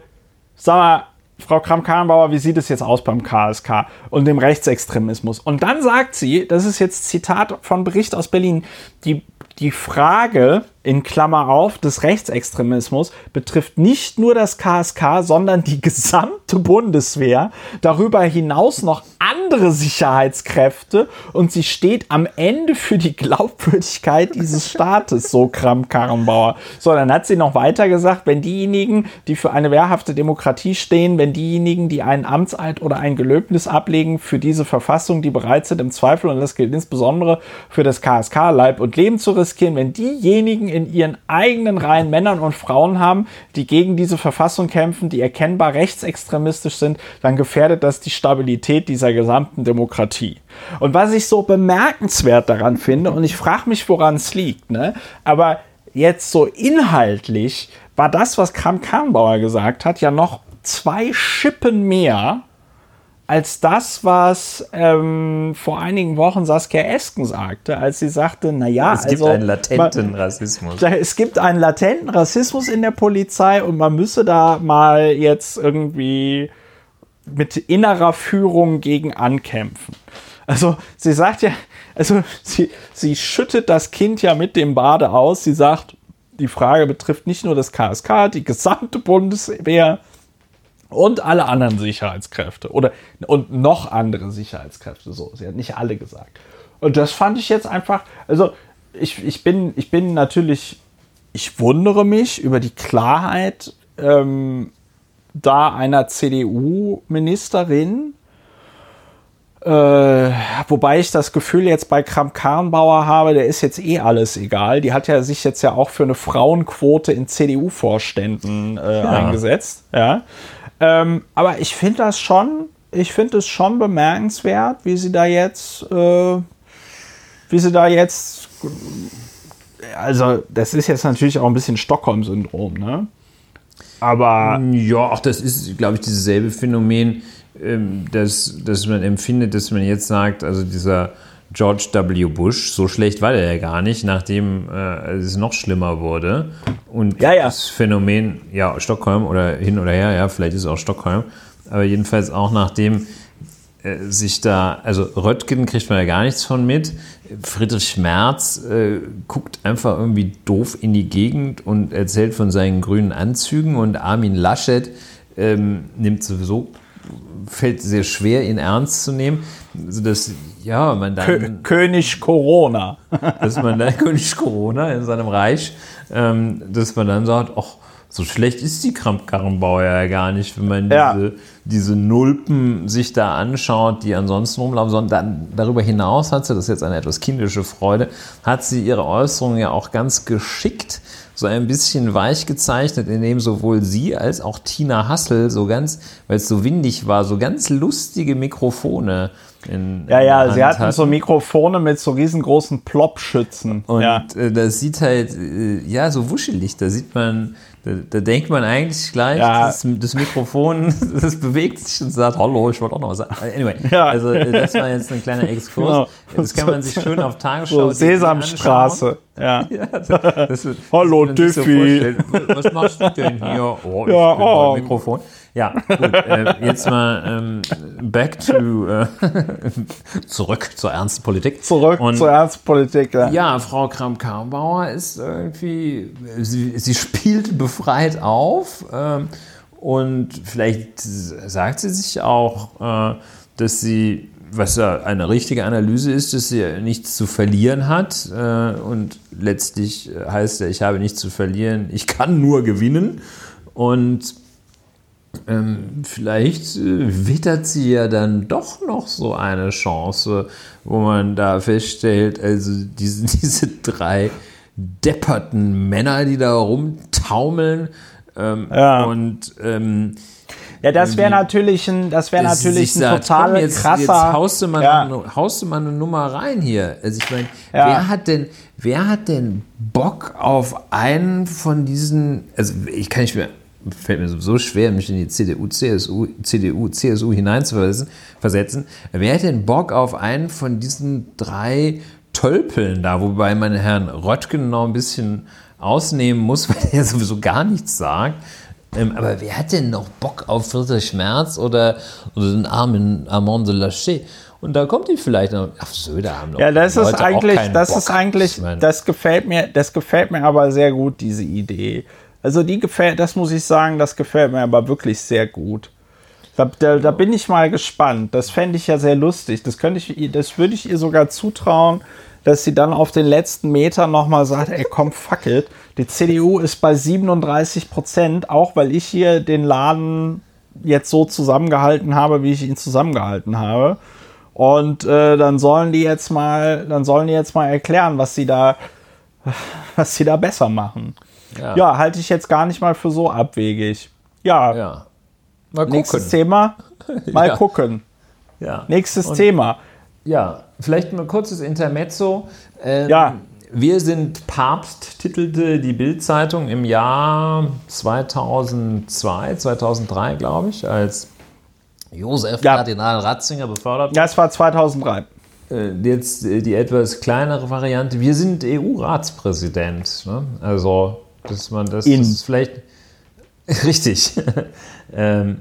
sag mal, Frau Kramp-Karrenbauer, wie sieht es jetzt aus beim KSK und dem Rechtsextremismus? Und dann sagt sie, das ist jetzt Zitat von Bericht aus Berlin, die, die Frage in Klammer auf des Rechtsextremismus betrifft nicht nur das KSK, sondern die gesamte Bundeswehr, darüber hinaus noch andere Sicherheitskräfte und sie steht am Ende für die Glaubwürdigkeit dieses Staates, so Kramp-Karrenbauer. So, dann hat sie noch weiter gesagt, wenn diejenigen, die für eine wehrhafte Demokratie stehen, wenn diejenigen, die einen Amtseid oder ein Gelöbnis ablegen für diese Verfassung, die bereit sind, im Zweifel, und das gilt insbesondere für das KSK, Leib und Leben zu riskieren, wenn diejenigen in ihren eigenen Reihen Männern und Frauen haben, die gegen diese Verfassung kämpfen, die erkennbar rechtsextremistisch sind, dann gefährdet das die Stabilität dieser gesamten Demokratie. Und was ich so bemerkenswert daran finde, und ich frage mich, woran es liegt, ne? aber jetzt so inhaltlich war das, was Kram-Karrenbauer gesagt hat, ja noch zwei Schippen mehr als das, was ähm, vor einigen Wochen Saskia Esken sagte, als sie sagte, naja, Es gibt also, einen latenten Rassismus. da- es gibt einen latenten Rassismus in der Polizei und man müsse da mal jetzt irgendwie mit innerer Führung gegen ankämpfen. Also sie sagt ja, also sie, sie schüttet das Kind ja mit dem Bade aus. Sie sagt, die Frage betrifft nicht nur das KSK, die gesamte Bundeswehr und alle anderen Sicherheitskräfte oder und noch andere Sicherheitskräfte. So, sie hat nicht alle gesagt. Und das fand ich jetzt einfach, also ich, ich, bin, ich bin natürlich, ich wundere mich über die Klarheit ähm, da einer CDU-Ministerin. Äh, wobei ich das Gefühl jetzt bei Kramp-Karrenbauer habe, der ist jetzt eh alles egal. Die hat ja sich jetzt ja auch für eine Frauenquote in CDU-Vorständen äh, eingesetzt. Ja. Ähm, aber ich finde das schon, ich finde es schon bemerkenswert, wie sie da jetzt, äh, wie sie da jetzt, also das ist jetzt natürlich auch ein bisschen Stockholm-Syndrom, ne? Aber Ja, auch das ist, glaube ich, dieses Phänomen, ähm, dass, dass man empfindet, dass man jetzt sagt, also dieser George W. Bush, so schlecht war der ja gar nicht, nachdem äh, es noch schlimmer wurde. Und Ja, ja. das Phänomen, ja, Stockholm oder hin oder her, ja, vielleicht ist es auch Stockholm, aber jedenfalls auch nachdem äh, sich da, also Röttgen kriegt man ja gar nichts von mit. Friedrich Merz äh, guckt einfach irgendwie doof in die Gegend und erzählt von seinen grünen Anzügen und Armin Laschet ähm, nimmt sowieso, fällt sehr schwer, ihn ernst zu nehmen, sodass, ja, man Kö dann, König Corona. dass man dann König Corona in seinem Reich, ähm, dass man dann sagt, ach, so schlecht ist die Kramp-Karrenbauer ja gar nicht, wenn man Ja. diese, diese Nulpen sich da anschaut, die ansonsten rumlaufen, sondern darüber hinaus hat sie, das ist jetzt eine etwas kindische Freude, hat sie ihre Äußerungen ja auch ganz geschickt so ein bisschen weich gezeichnet, indem sowohl sie als auch Tina Hassel so ganz, weil es so windig war, so ganz lustige Mikrofone in Ja, ja, sie hatten so Mikrofone mit so riesengroßen Plopschützen. und ja. äh, das sieht halt, äh, ja, so wuschelig. Da sieht man, da, da denkt man eigentlich gleich, Ja. das, das Mikrofon, das bewegt sich und sagt, hallo, ich wollte auch noch was sagen. Anyway, Ja. also äh, das war jetzt ein kleiner Exkurs. Genau. Das kann man sich schön auf Tagesschau So. Sesamstraße. Ja. Ja, das, das Hallo, das sich Diffie. vorstellen. Was machst du denn hier? Oh, ich Ja, bin oh. Mikrofon. Ja, gut. Äh, jetzt mal ähm, back to äh, zurück zur ernsten Politik. Zurück Und- zur Ernstpolitik. Ja. ja, Frau Kramp-Karrenbauer ist irgendwie, sie, sie spielt befreit auf ähm, und vielleicht sagt sie sich auch, äh, dass sie was ja eine richtige Analyse ist, dass er nichts zu verlieren hat. Äh, und letztlich heißt er, ich habe nichts zu verlieren, ich kann nur gewinnen. Und ähm, vielleicht äh, wittert sie ja dann doch noch so eine Chance, wo man da feststellt, also diese, diese drei depperten Männer, die da rumtaumeln ähm, ja. und ähm, ja, das wäre natürlich ein, das wäre natürlich ein sagt, total komm, jetzt, krasser. Jetzt haust du, mal ja. eine, haust du mal eine Nummer rein hier. Also ich meine, ja. wer hat denn, wer hat denn Bock auf einen von diesen? Also ich kann nicht mehr, fällt mir so schwer, mich in die CDU, CSU, CDU, CSU hineinzuversetzen. Wer hat denn Bock auf einen von diesen drei Tölpeln da, wobei man Herrn Röttgen noch ein bisschen ausnehmen muss, weil er sowieso gar nichts sagt. Ähm, aber wer hat denn noch Bock auf Friedrich Schmerz oder, oder den armen Armand de Lachey? Und da kommt die vielleicht noch. Ach, Söder haben noch. Ja, das Leute ist eigentlich, das Bock. ist eigentlich, das gefällt mir, das gefällt mir aber sehr gut, diese Idee. Also die gefällt, das muss ich sagen, das gefällt mir aber wirklich sehr gut. Da, da, da bin ich mal gespannt. Das fände ich ja sehr lustig. Das könnte ich, das würde ich ihr sogar zutrauen, dass sie dann auf den letzten Metern nochmal sagt, ey komm, fuck it. Die CDU ist bei 37 Prozent, auch weil ich hier den Laden jetzt so zusammengehalten habe, wie ich ihn zusammengehalten habe. Und äh, dann sollen die jetzt mal, dann sollen die jetzt mal erklären, was sie da, was sie da besser machen. Ja, ja halte ich jetzt gar nicht mal für so abwegig. Ja. ja. Nächstes Thema. Mal ja. gucken. Ja. Nächstes Und Thema. Ja, vielleicht mal kurzes Intermezzo. Ähm, ja. Wir sind Papst, titelte die Bild-Zeitung im Jahr 2002, 2003, glaube ich, als Josef ja. Kardinal Ratzinger befördert. Ja, es war 2003. Äh, jetzt äh, die etwas kleinere Variante. Wir sind EU-Ratspräsident. Ne? Also, dass man das, das ist vielleicht richtig. ähm,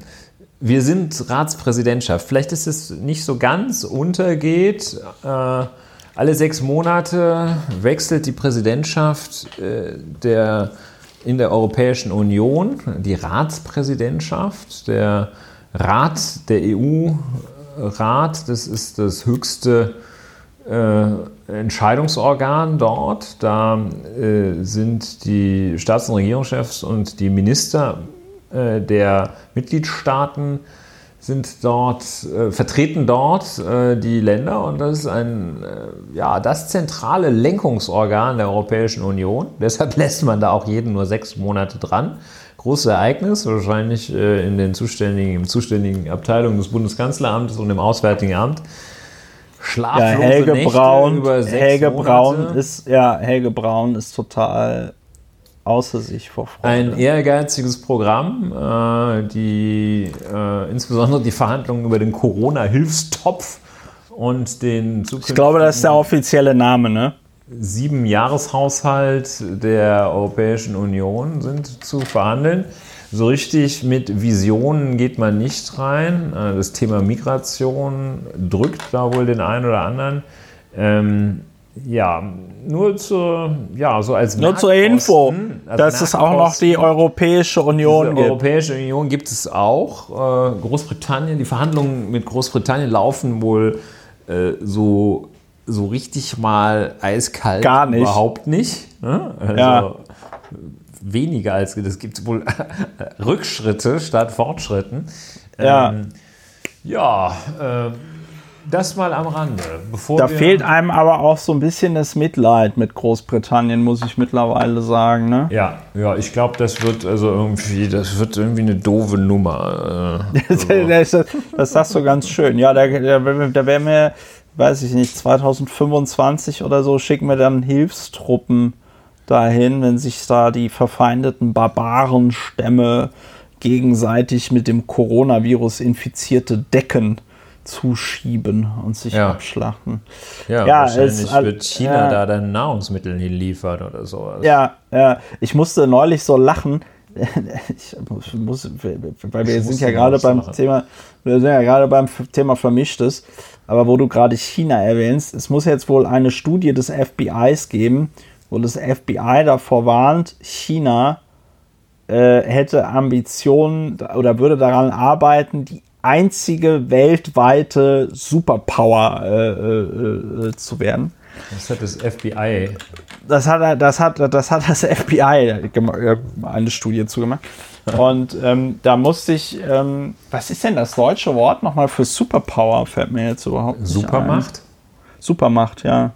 wir sind Ratspräsidentschaft. Vielleicht ist es nicht so ganz untergeht. Äh, alle sechs Monate wechselt die Präsidentschaft äh, der, in der Europäischen Union, die Ratspräsidentschaft. Der Rat, der EU-Rat, das ist das höchste äh, Entscheidungsorgan dort. Da äh, sind die Staats- und Regierungschefs und die Minister äh, der Mitgliedstaaten sind dort, äh, vertreten dort äh, die Länder und das ist ein, äh, ja, das zentrale Lenkungsorgan der Europäischen Union. Deshalb lässt man da auch jeden nur sechs Monate dran. Großes Ereignis, wahrscheinlich äh, in den zuständigen, im zuständigen Abteilungen des Bundeskanzleramtes und im Auswärtigen Amt. Schlaflose ja, Helge Nächte Braun, über sechs Helge Monate. Braun ist, ja, Helge Braun ist total außer sich vor Freude. Ein ehrgeiziges Programm, äh, die äh, insbesondere die Verhandlungen über den Corona-Hilfstopf und den zukünftigen. Ich glaube, das ist der offizielle Name, ne? Sieben Jahreshaushalt der Europäischen Union sind zu verhandeln. So richtig mit Visionen geht man nicht rein. Äh, das Thema Migration drückt da wohl den einen oder anderen. Ähm, ja, nur zur, ja, so als Nur zur Info, also dass es auch noch die Europäische Union gibt. Die Europäische Union gibt es auch. Äh, Großbritannien, die Verhandlungen mit Großbritannien laufen wohl äh, so, so richtig mal eiskalt. Gar nicht. Überhaupt nicht. Ne? Also ja. Weniger als, es gibt wohl Rückschritte statt Fortschritten. Ja. Ähm, ja, äh, das mal am Rande. da fehlt einem aber auch so ein bisschen das Mitleid mit Großbritannien, muss ich mittlerweile sagen. Ne? Ja, ja, ich glaube, das wird also irgendwie, das wird irgendwie eine doofe Nummer. Äh, das, das, das sagst du ganz schön. Ja, da, da, da wäre mir, weiß ich nicht, 2025 oder so, schicken wir dann Hilfstruppen dahin, wenn sich da die verfeindeten Barbarenstämme gegenseitig mit dem Coronavirus infizierte Decken zuschieben und sich ja. abschlachten. Ja, ja wahrscheinlich es, wird China ja, da dann Nahrungsmittel hinliefern oder sowas. Ja, ja, ich musste neulich so lachen. Ich muss, weil wir sind ja gerade beim lachen. Thema, wir sind ja gerade beim Thema Vermischtes, aber wo du gerade China erwähnst, es muss jetzt wohl eine Studie des FBIs geben, wo das FBI davor warnt, China äh, hätte Ambitionen oder würde daran arbeiten, die einzige weltweite Superpower äh, äh, äh zu werden. Das hat das FBI. Das hat, das hat, das, hat das FBI eine Studie zugemacht. Und ähm, da musste ich, ähm, was ist denn das deutsche Wort nochmal für Superpower? Fällt mir jetzt überhaupt nicht Supermacht? Ein. Supermacht, ja.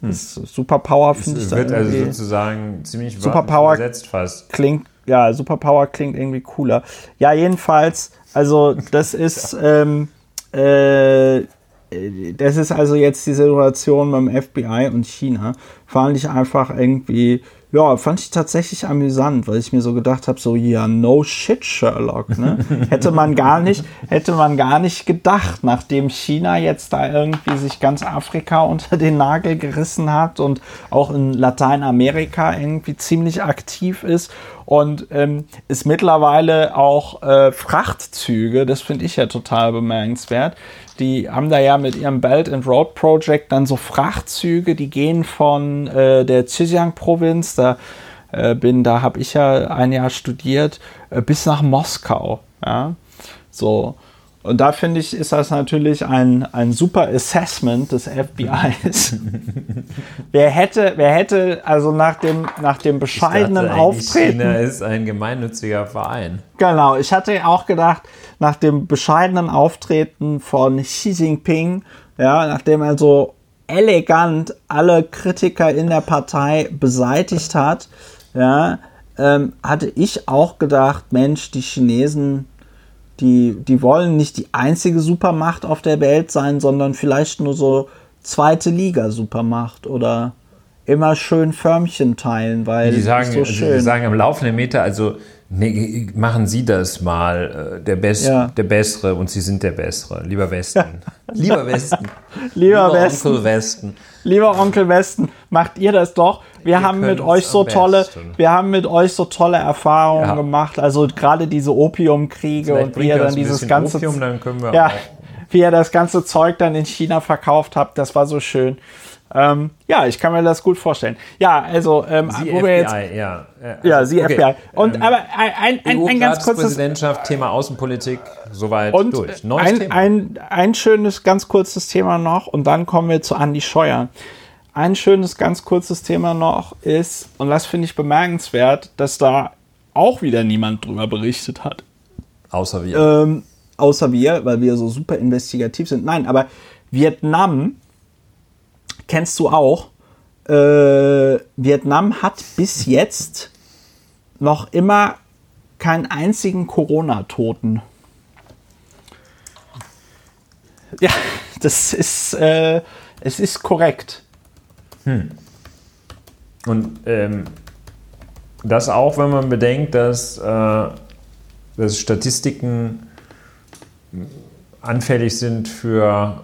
Hm. Superpower finde ich. Wird also sozusagen ziemlich Superpower übersetzt fast. Klingt, ja, Superpower klingt irgendwie cooler. Ja, jedenfalls, also das ist, ähm, äh, das ist also jetzt die Situation beim FBI und China. Fand ich einfach irgendwie ja, fand ich tatsächlich amüsant, weil ich mir so gedacht habe, so ja, no shit, Sherlock. Ne? hätte man gar nicht, hätte man gar nicht gedacht, nachdem China jetzt da irgendwie sich ganz Afrika unter den Nagel gerissen hat und auch in Lateinamerika irgendwie ziemlich aktiv ist und ähm, ist mittlerweile auch äh, Frachtzüge, das finde ich ja total bemerkenswert. Die haben da ja mit ihrem Belt and Road Project dann so Frachtzüge, die gehen von äh, der Xinjiang-Provinz, da äh, bin, da habe ich ja ein Jahr studiert, äh, bis nach Moskau. Ja, so. Und da finde ich, ist das natürlich ein, ein super Assessment des FBIs. wer hätte, wer hätte, also nach dem, nach dem bescheidenen dachte, Auftreten. China ist ein gemeinnütziger Verein. Genau, ich hatte auch gedacht, nach dem bescheidenen Auftreten von Xi Jinping, ja, nachdem er so elegant alle Kritiker in der Partei beseitigt hat, ja, ähm, hatte ich auch gedacht, Mensch, die Chinesen die, die wollen nicht die einzige Supermacht auf der Welt sein, sondern vielleicht nur so zweite Liga Supermacht oder immer schön Förmchen teilen, weil die sagen, so schön. die sagen am laufenden Meter, also nee, machen Sie das mal, äh, der, Best, ja. der Bessere und Sie sind der Bessere, lieber Westen. lieber Westen. lieber, lieber Westen. Onkel Westen. Lieber Onkel Westen, macht ihr das doch. Wir, wir haben mit euch so tolle, wir haben mit euch so tolle Erfahrungen ja. gemacht. Also gerade diese Opiumkriege und wie ihr dann dieses ganze, Opium, dann ja, wie ihr das ganze Zeug dann in China verkauft habt, das war so schön. Ähm, ja, ich kann mir das gut vorstellen. Ja, also ähm, Sie wo FBI, jetzt, ja. Ja, Sie okay. FBI. Und ähm, aber ein, ein, ein ganz kurzes Präsidentschaft, Thema Außenpolitik, soweit und durch. Neues ein, Thema. Ein, ein schönes, ganz kurzes Thema noch und dann kommen wir zu Andi Scheuer. Ein schönes, ganz kurzes Thema noch ist, und das finde ich bemerkenswert, dass da auch wieder niemand drüber berichtet hat. Außer wir. Ähm, außer wir, weil wir so super investigativ sind. Nein, aber Vietnam kennst du auch. Äh, Vietnam hat bis jetzt noch immer keinen einzigen Corona-Toten. Ja, das ist, äh, es ist korrekt. Hm. Und ähm, das auch, wenn man bedenkt, dass, äh, dass Statistiken anfällig sind für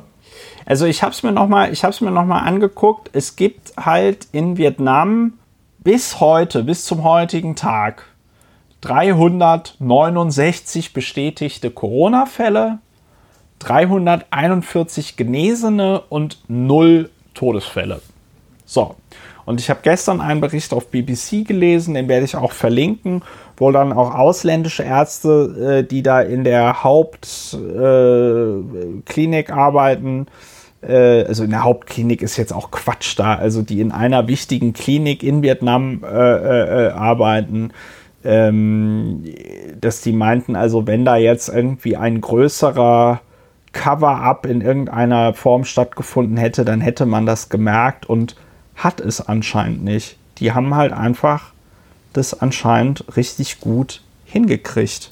also ich habe es mir nochmal, noch angeguckt. Es gibt halt in Vietnam bis heute, bis zum heutigen Tag 369 bestätigte Corona-Fälle, 341 Genesene und 0 Todesfälle. So. Und ich habe gestern einen Bericht auf BBC gelesen, den werde ich auch verlinken, wo dann auch ausländische Ärzte, äh, die da in der Hauptklinik äh, arbeiten, also in der Hauptklinik ist jetzt auch Quatsch da, also die in einer wichtigen Klinik in Vietnam äh, äh, äh, arbeiten, ähm, dass die meinten, also wenn da jetzt irgendwie ein größerer Cover-up in irgendeiner Form stattgefunden hätte, dann hätte man das gemerkt und hat es anscheinend nicht. Die haben halt einfach das anscheinend richtig gut hingekriegt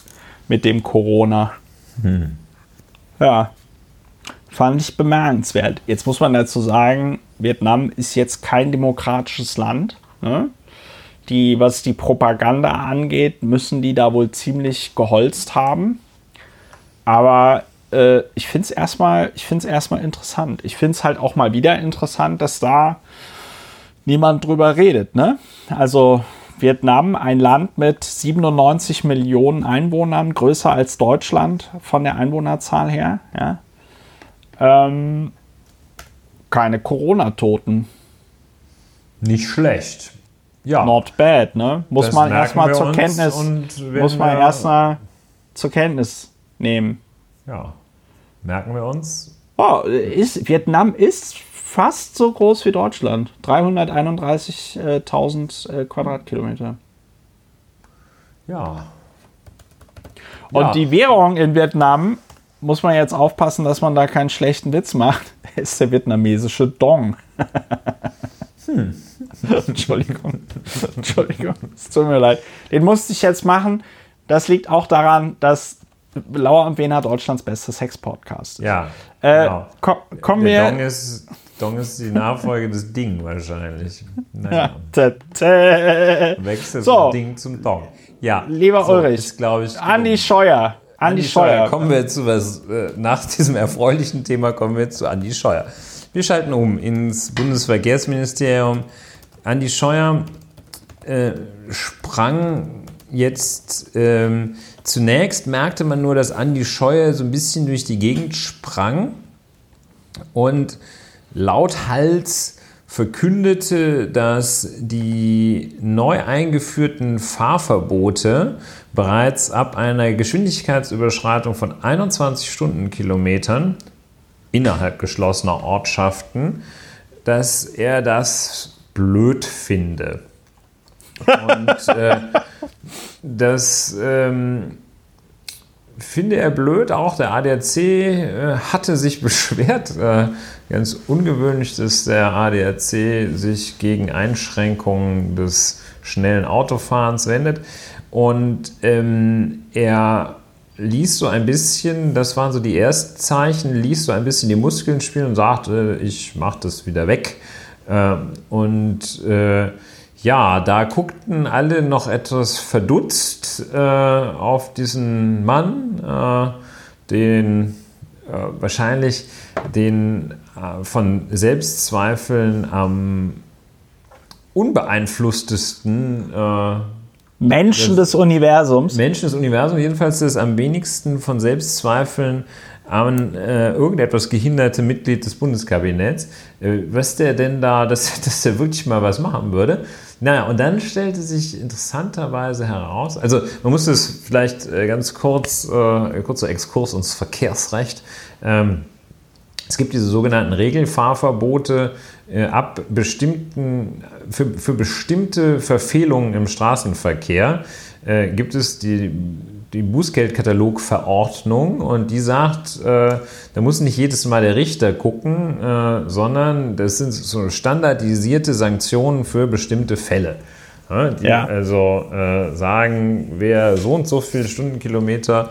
mit dem Corona. Hm. Ja, fand ich bemerkenswert. Jetzt muss man dazu sagen, Vietnam ist jetzt kein demokratisches Land. Ne? Die, was die Propaganda angeht, müssen die da wohl ziemlich geholzt haben. Aber äh, ich finde es erstmal, erstmal interessant. Ich finde es halt auch mal wieder interessant, dass da niemand drüber redet. Ne? Also Vietnam, ein Land mit 97 Millionen Einwohnern, größer als Deutschland von der Einwohnerzahl her. Ja? Ähm, keine Corona-Toten. Nicht schlecht. Ja. Not bad, ne? Muss man erstmal zur Kenntnis, muss man erstmal zur Kenntnis nehmen. Ja, merken wir uns. Oh, ist, Vietnam ist fast so groß wie Deutschland. 331.000 äh, Quadratkilometer. Ja. Und Ja. die Währung in Vietnam, muss man jetzt aufpassen, dass man da keinen schlechten Witz macht, ist der vietnamesische Dong. Entschuldigung. Entschuldigung. Es tut mir leid. Den musste ich jetzt machen. Das liegt auch daran, dass Lauer und Wiener Deutschlands beste Sex-Podcast ist. Ja. Äh, genau. komm, kommen Der Dong wir. ist, Dong ist die Nachfolge des Ding wahrscheinlich. Ja. Naja. Tä, tä. Wechsel So. vom Ding zum Dong. Ja. Lieber so, Ulrich, Ist, glaube ich. Andi Scheuer. Andi, Andi Scheuer. Kommen wir zu was, äh, nach diesem erfreulichen Thema kommen wir zu Andi Scheuer. Wir schalten um ins Bundesverkehrsministerium. Andi Scheuer äh, sprang jetzt, ähm, zunächst merkte man nur, dass Andi Scheuer so ein bisschen durch die Gegend sprang und lauthals verkündete, dass die neu eingeführten Fahrverbote bereits ab einer Geschwindigkeitsüberschreitung von 21 Stundenkilometern innerhalb geschlossener Ortschaften, dass er das blöd finde. Und äh, das ähm, finde er blöd. Auch der ADAC äh, hatte sich beschwert. Äh, ganz ungewöhnlich, dass der ADAC sich gegen Einschränkungen des schnellen Autofahrens wendet. Und ähm, er ließ so ein bisschen, das waren so die ersten Zeichen, ließ so ein bisschen die Muskeln spielen und sagte, ich mache das wieder weg. Ähm, und äh, ja, da guckten alle noch etwas verdutzt äh, auf diesen Mann, äh, den äh, wahrscheinlich den äh, von Selbstzweifeln am unbeeinflusstesten äh, Menschen des Universums. Menschen des Universums, jedenfalls das am wenigsten von Selbstzweifeln an äh, irgendetwas gehinderte Mitglied des Bundeskabinetts, äh, was der denn da, dass, dass der wirklich mal was machen würde. Naja, und dann stellte sich interessanterweise heraus, also man muss es vielleicht äh, ganz kurz, äh, kurzer Exkurs ins Verkehrsrecht. Ähm, es gibt diese sogenannten Regelfahrverbote äh, ab bestimmten, für, für bestimmte Verfehlungen im Straßenverkehr äh, gibt es die, die Bußgeldkatalogverordnung und die sagt, äh, da muss nicht jedes Mal der Richter gucken, äh, sondern das sind so standardisierte Sanktionen für bestimmte Fälle. Ja, die Ja. also äh, sagen, wer so und so viele Stundenkilometer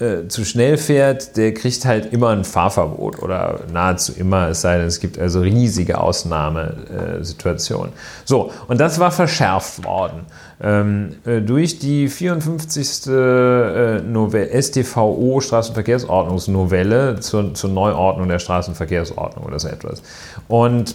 äh, zu schnell fährt, der kriegt halt immer ein Fahrverbot oder nahezu immer, es sei denn, es gibt also riesige Ausnahmesituationen. So, und das war verschärft worden ähm, äh, durch die 54. Äh, Nove- StVO Straßenverkehrsordnungsnovelle zur, zur Neuordnung der Straßenverkehrsordnung oder so etwas. Und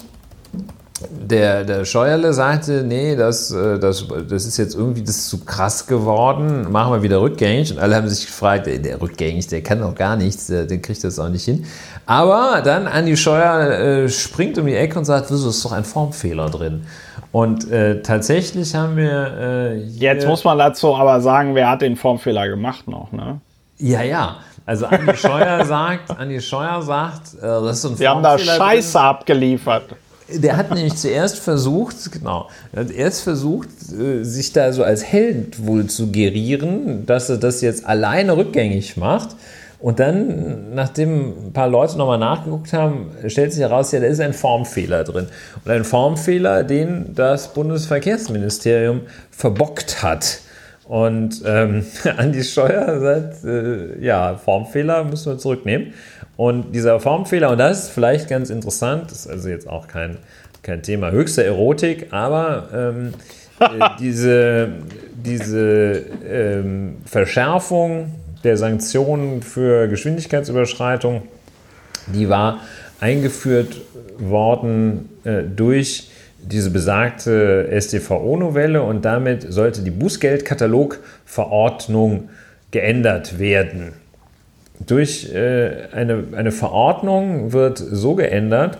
der, der Scheuerle sagte, nee, das, äh, das, das ist jetzt irgendwie das zu krass geworden, machen wir wieder rückgängig. Und alle haben sich gefragt, ey, der rückgängig, der kann doch gar nichts, der, der kriegt das auch nicht hin. Aber dann Andi Scheuer äh, springt um die Ecke und sagt, wieso ist doch ein Formfehler drin. Und äh, tatsächlich haben wir äh, Jetzt muss man dazu aber sagen, wer hat den Formfehler gemacht noch, ne? ja, ja. Also Andi Scheuer sagt, Andi Scheuer sagt, äh, das ist ein Wir haben da Formfehler drin. Scheiße abgeliefert. Der hat nämlich zuerst versucht, genau, er hat erst versucht, äh, sich da so als Held wohl zu gerieren, dass er das jetzt alleine rückgängig macht. Und dann, nachdem ein paar Leute nochmal nachgeguckt haben, stellt sich heraus, ja, da ist ein Formfehler drin. Und ein Formfehler, den das Bundesverkehrsministerium verbockt hat. Und ähm, Andi Scheuer sagt, äh, ja, Formfehler müssen wir zurücknehmen. Und dieser Formfehler, und das ist vielleicht ganz interessant, das ist also jetzt auch kein, kein Thema höchster Erotik, aber ähm, äh, diese, diese ähm, Verschärfung der Sanktionen für Geschwindigkeitsüberschreitung, die war eingeführt worden äh, durch diese besagte StVO-Novelle und damit sollte die Bußgeldkatalogverordnung geändert werden. Durch äh, eine, eine Verordnung wird so geändert,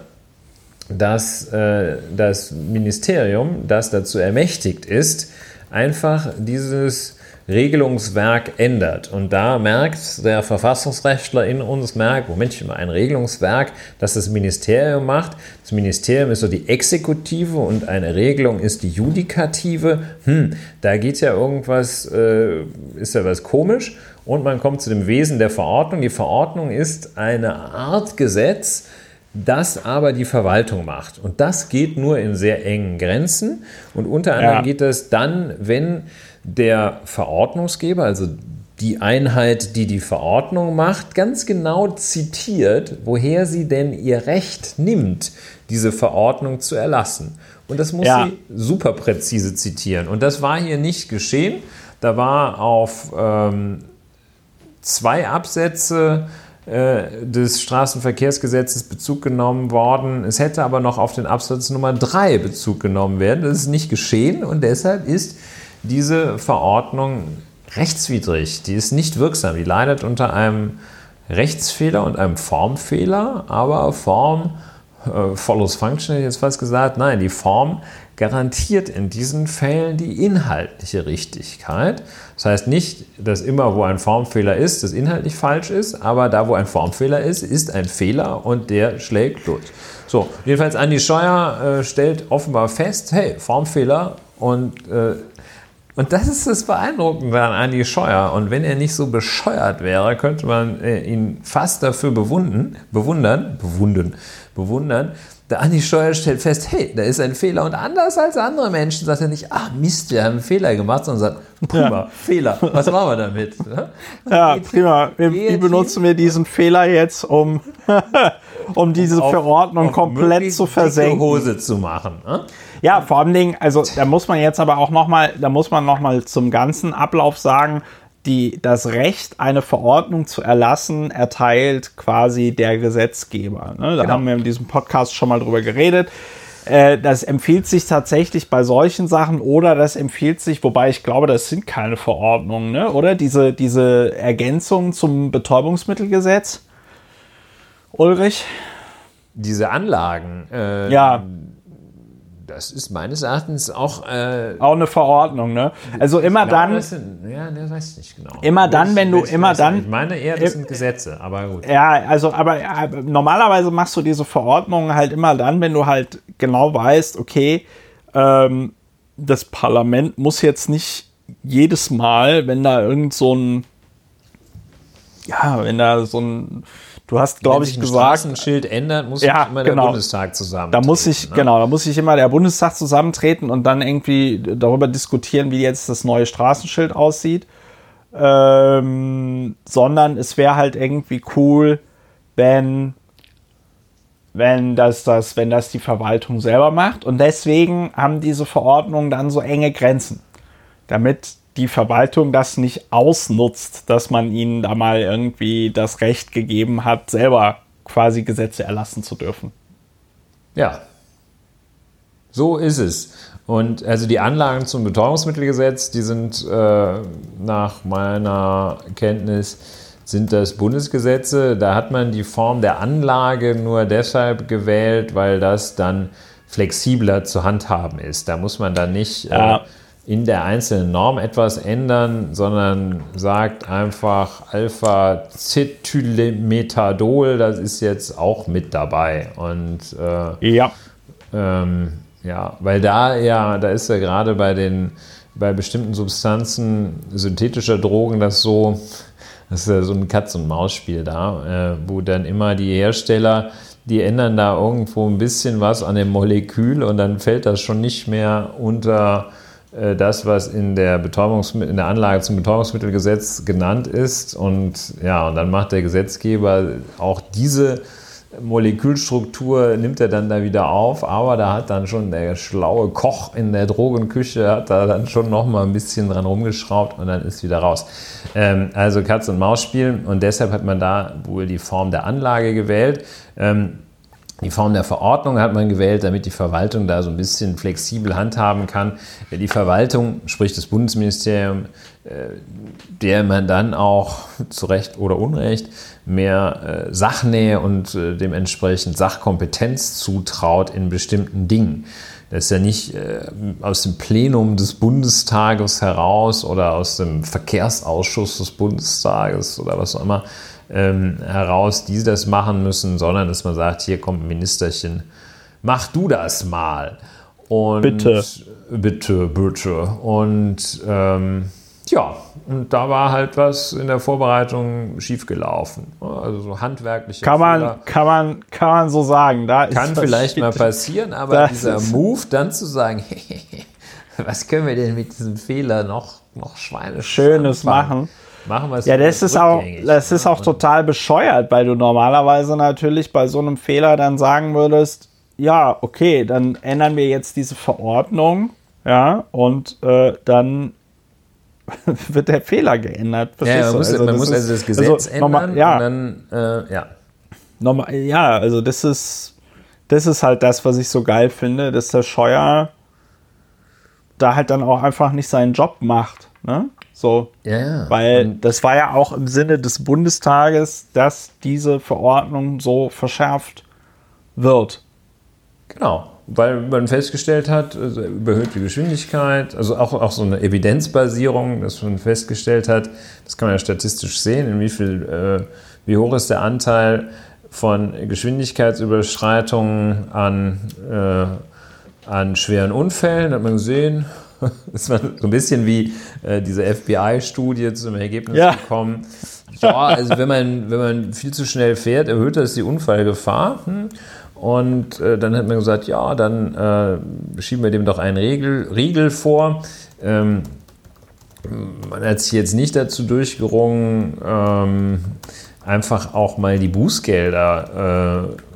dass äh, das Ministerium, das dazu ermächtigt ist, einfach dieses Regelungswerk ändert. Und da merkt der Verfassungsrechtler in uns, merkt, Moment mal, ein Regelungswerk, das das Ministerium macht. Das Ministerium ist so die Exekutive und eine Regelung ist die Judikative. Hm, da geht ja irgendwas, äh, ist ja was komisch. Und man kommt zu dem Wesen der Verordnung. Die Verordnung ist eine Art Gesetz, das aber die Verwaltung macht. Und das geht nur in sehr engen Grenzen. Und unter anderem ja. geht das dann, wenn der Verordnungsgeber, also die Einheit, die die Verordnung macht, ganz genau zitiert, woher sie denn ihr Recht nimmt, diese Verordnung zu erlassen. Und das muss ja. sie super präzise zitieren. Und das war hier nicht geschehen. Da war auf ähm, zwei Absätze äh, des Straßenverkehrsgesetzes Bezug genommen worden. Es hätte aber noch auf den Absatz Nummer 3 Bezug genommen werden. Das ist nicht geschehen und deshalb ist diese Verordnung rechtswidrig. Die ist nicht wirksam. Die leidet unter einem Rechtsfehler und einem Formfehler, aber Form äh, follows function, hätte ich jetzt fast gesagt. Nein, die Form garantiert in diesen Fällen die inhaltliche Richtigkeit. Das heißt nicht, dass immer, wo ein Formfehler ist, das inhaltlich falsch ist, aber da, wo ein Formfehler ist, ist ein Fehler und der schlägt durch. So, jedenfalls Andi Scheuer äh, stellt offenbar fest, hey, Formfehler und äh, und das ist das Beeindruckende an Andi Scheuer. Und wenn er nicht so bescheuert wäre, könnte man äh, ihn fast dafür bewundern, bewundern, bewundern, bewundern, der Andi Steuer stellt fest, hey, da ist ein Fehler. Und anders als andere Menschen sagt er nicht, ah Mist, wir haben einen Fehler gemacht, sondern sagt, prima, ja. Fehler, was machen wir damit? Ja, prima. Wie benutzen wir diesen Fehler jetzt, um, um diese auf, Verordnung auf komplett zu versenken? Hose zu machen. Ne? Ja, vor allen Dingen, also da muss man jetzt aber auch nochmal, da muss man nochmal zum ganzen Ablauf sagen, die, das Recht, eine Verordnung zu erlassen, erteilt quasi der Gesetzgeber. Ne? Da genau. haben wir in diesem Podcast schon mal drüber geredet. Äh, das empfiehlt sich tatsächlich bei solchen Sachen oder das empfiehlt sich, wobei ich glaube, das sind keine Verordnungen, ne? oder? Diese, diese Ergänzung zum Betäubungsmittelgesetz. Ulrich? Diese Anlagen. Äh, ja das ist meines Erachtens auch. Äh, auch eine Verordnung, ne? Also immer glaube, dann. Sind, ja, das weiß ich nicht genau. Immer dann, wenn du immer dann. Ich meine eher, das sind Gesetze, aber gut. Ja, also, aber ja, normalerweise machst du diese Verordnungen halt immer dann, wenn du halt genau weißt, okay, ähm, das Parlament muss jetzt nicht jedes Mal, wenn da irgend so ein. Ja, wenn da so ein Du hast, glaube ich, gesagt. Wenn ein Schild ändert, muss ja, immer genau. der Bundestag zusammentreten. Da muss ich, ne? genau, da muss sich immer der Bundestag zusammentreten und dann irgendwie darüber diskutieren, wie jetzt das neue Straßenschild aussieht. Ähm, sondern es wäre halt irgendwie cool, wenn, wenn das, das, wenn das die Verwaltung selber macht. Und deswegen haben diese Verordnungen dann so enge Grenzen. Damit die Verwaltung das nicht ausnutzt, dass man ihnen da mal irgendwie das Recht gegeben hat, selber quasi Gesetze erlassen zu dürfen. Ja, so ist es. Und also die Anlagen zum Betäubungsmittelgesetz, die sind äh, nach meiner Kenntnis sind das Bundesgesetze. Da hat man die Form der Anlage nur deshalb gewählt, weil das dann flexibler zu handhaben ist. Da muss man dann nicht ja. In der einzelnen Norm etwas ändern, sondern sagt einfach Alpha-Cetylemetadol, das ist jetzt auch mit dabei. Und äh, ja. Ähm, ja, weil da ja, da ist ja gerade bei den bei bestimmten Substanzen synthetischer Drogen das so, das ist ja so ein Katz- und Maus-Spiel da, äh, wo dann immer die Hersteller die ändern da irgendwo ein bisschen was an dem Molekül und dann fällt das schon nicht mehr unter das, was in der, in der Anlage zum Betäubungsmittelgesetz genannt ist. Und ja, und dann macht der Gesetzgeber auch diese Molekülstruktur nimmt er dann da wieder auf, aber da hat dann schon der schlaue Koch in der Drogenküche hat da dann schon noch mal ein bisschen dran rumgeschraubt und dann ist wieder raus. Ähm, also Katz und Maus spielen und deshalb hat man da wohl die Form der Anlage gewählt. Ähm, die Form der Verordnung hat man gewählt, damit die Verwaltung da so ein bisschen flexibel handhaben kann. Die Verwaltung, sprich das Bundesministerium, äh, der man dann auch zu Recht oder Unrecht mehr äh, Sachnähe und äh, dementsprechend Sachkompetenz zutraut in bestimmten Dingen. Das ist ja nicht aus dem Plenum des Bundestages heraus oder aus dem Verkehrsausschuss des Bundestages oder was auch immer ähm, heraus, die das machen müssen, sondern dass man sagt, hier kommt ein Ministerchen, mach du das mal. Und bitte. Bitte, bitte. Und ähm, ja, und da war halt was in der Vorbereitung schiefgelaufen. Also so handwerkliche kann man, Kann man, kann man so sagen. Da kann vielleicht mal passieren, aber dieser Move dann zu sagen, was können wir denn mit diesem Fehler noch, noch Schweine Schönes anfangen? machen. Machen wir es Ja, das ist auch, das ist auch total bescheuert, weil du normalerweise natürlich bei so einem Fehler dann sagen würdest, ja, okay, dann ändern wir jetzt diese Verordnung, ja, und äh, dann wird der Fehler geändert. Ja, man, muss, also, man muss also das Gesetz also, ändern normal, ja. dann, äh, ja. Normal, ja, also das ist, das ist halt das, was ich so geil finde, dass der Scheuer da halt dann auch einfach nicht seinen Job macht. Ne? So. Ja. Weil und das war ja auch im Sinne des Bundestages, dass diese Verordnung so verschärft wird. Genau, weil man festgestellt hat, also überhöhte Geschwindigkeit, also auch, auch so eine Evidenzbasierung, dass man festgestellt hat, das kann man ja statistisch sehen, in wie viel, äh, wie hoch ist der Anteil von Geschwindigkeitsüberschreitungen an, äh, an schweren Unfällen, hat man gesehen. Das war so ein bisschen wie äh, diese FBI-Studie zum Ergebnis ja. gekommen. Ja, also wenn man, wenn man viel zu schnell fährt, erhöht das die Unfallgefahr. Hm? Und äh, dann hat man gesagt, ja, dann äh, schieben wir dem doch einen Riegel, Riegel vor. Ähm, man hat sich jetzt nicht dazu durchgerungen, ähm, einfach auch mal die Bußgelder äh,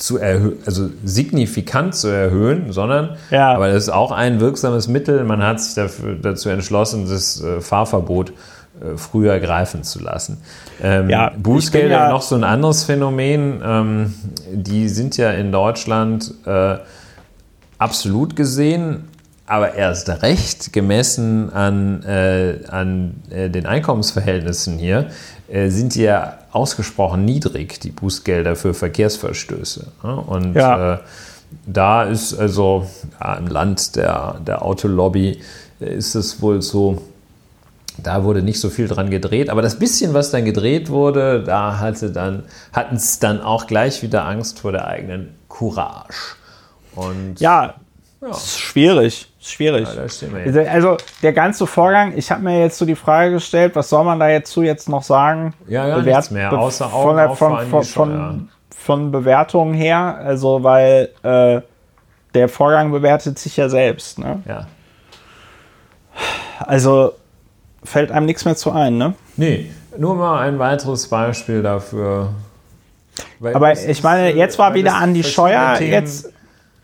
zu erhöhen, also signifikant zu erhöhen, sondern, ja. aber das ist auch ein wirksames Mittel. Man hat sich dafür, dazu entschlossen, das äh, Fahrverbot äh, früher greifen zu lassen. Ähm, ja, Bußgelder ja noch so ein anderes Phänomen. Ähm, die sind ja in Deutschland äh, absolut gesehen, aber erst recht gemessen an, äh, an äh, den Einkommensverhältnissen hier, äh, sind die ja ausgesprochen niedrig, die Bußgelder für Verkehrsverstöße. Und ja. Äh, da ist also ja, im Land der, der Autolobby ist es wohl so, da wurde nicht so viel dran gedreht, aber das bisschen, was dann gedreht wurde, da hatte dann, hatten es dann auch gleich wieder Angst vor der eigenen Courage. Und ja, ja. ist schwierig, schwierig. Ja, also der ganze Vorgang, ich habe mir jetzt so die Frage gestellt, was soll man da jetzt zu jetzt noch sagen? Ja, ja, Bewert, nichts mehr, außer von, der, von, von, von, von, Bewertungen her, also weil äh, der Vorgang bewertet sich ja selbst. Ne? Ja. Also fällt einem nichts mehr zu ein, ne? Nee, nur mal ein weiteres Beispiel dafür. Weil Aber ich meine, jetzt war wieder Andi Scheuer, jetzt,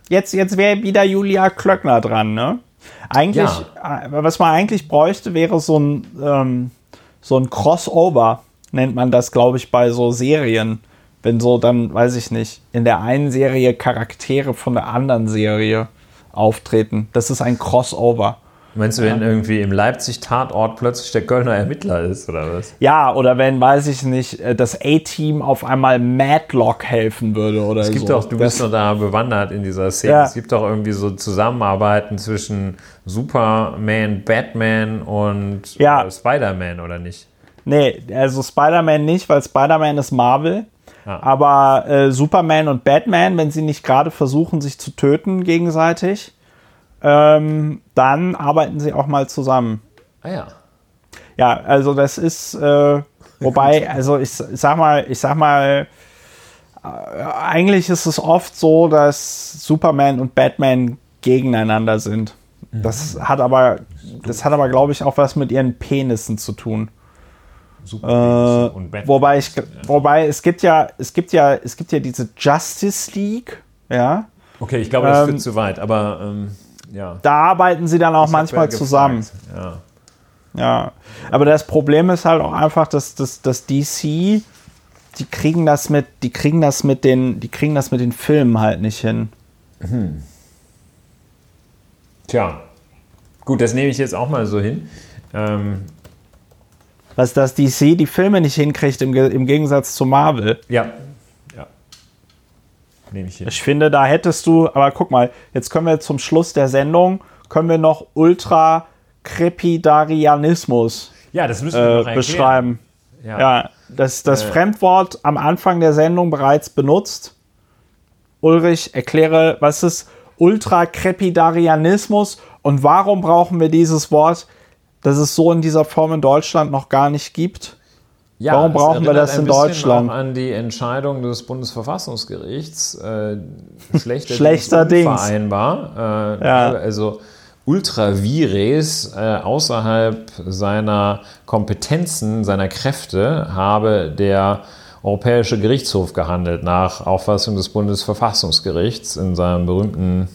jetzt, jetzt wäre wieder Julia Klöckner dran, ne? Eigentlich, ja. Äh, was man eigentlich bräuchte, wäre so ein, ähm, so ein Crossover, nennt man das, glaube ich, bei so Serien. Wenn so dann, weiß ich nicht, in der einen Serie Charaktere von der anderen Serie auftreten. Das ist ein Crossover. Meinst du, wenn ja. irgendwie im Leipzig-Tatort plötzlich der Kölner Ermittler ist, oder was? Ja, oder wenn, weiß ich nicht, äh, das A-Team auf einmal Madlock helfen würde oder so. Es gibt so. doch, du das bist doch da bewandert in dieser Szene. Ja. Es gibt doch irgendwie so Zusammenarbeiten zwischen Superman, Batman und ja. Äh, Spider-Man, oder nicht? Nee, also Spider-Man nicht, weil Spider-Man ist Marvel. Ja. Aber äh, Superman und Batman, wenn sie nicht gerade versuchen, sich zu töten gegenseitig, ähm, dann arbeiten sie auch mal zusammen. Ah ja. Ja, also das ist, äh, wobei, also ich, ich sag mal, ich sag mal, äh, eigentlich ist es oft so, dass Superman und Batman gegeneinander sind. Mhm. Das hat aber, das hat aber, glaube ich, auch was mit ihren Penissen zu tun. Äh, wobei ich, wobei es gibt ja, es gibt ja, es gibt ja diese Justice League, ja. Okay, ich glaube, das ähm, führt zu weit, aber ähm ja. Da arbeiten sie dann auch das manchmal zusammen. Ja. ja. Aber das Problem ist halt auch einfach, dass, dass, dass DC, die kriegen das mit, die kriegen das mit den, die kriegen das mit den Filmen halt nicht hin. Hm. Tja. Gut, das nehme ich jetzt auch mal so hin. Ähm, was das DC die Filme nicht hinkriegt im, im Gegensatz zu Marvel. Ja. Nehme ich hin. Ich finde, da hättest du, aber guck mal, jetzt können wir zum Schluss der Sendung, können wir noch Ultra-Crepidarianismus Ja, das müssen wir äh, beschreiben. Ja. Ja, das, das Äh. Fremdwort am Anfang der Sendung bereits benutzt. Ulrich, erkläre, was ist Ultra-Crepidarianismus und warum brauchen wir dieses Wort, das es so in dieser Form in Deutschland noch gar nicht gibt? Ja, Warum brauchen wir das in Deutschland? Auch an die Entscheidung des Bundesverfassungsgerichts. Äh, schlechter Schlechterdings. Unvereinbar. Äh, Ja. Also ultra vires äh, außerhalb seiner Kompetenzen, seiner Kräfte habe der Europäische Gerichtshof gehandelt, nach Auffassung des Bundesverfassungsgerichts in seinem berühmten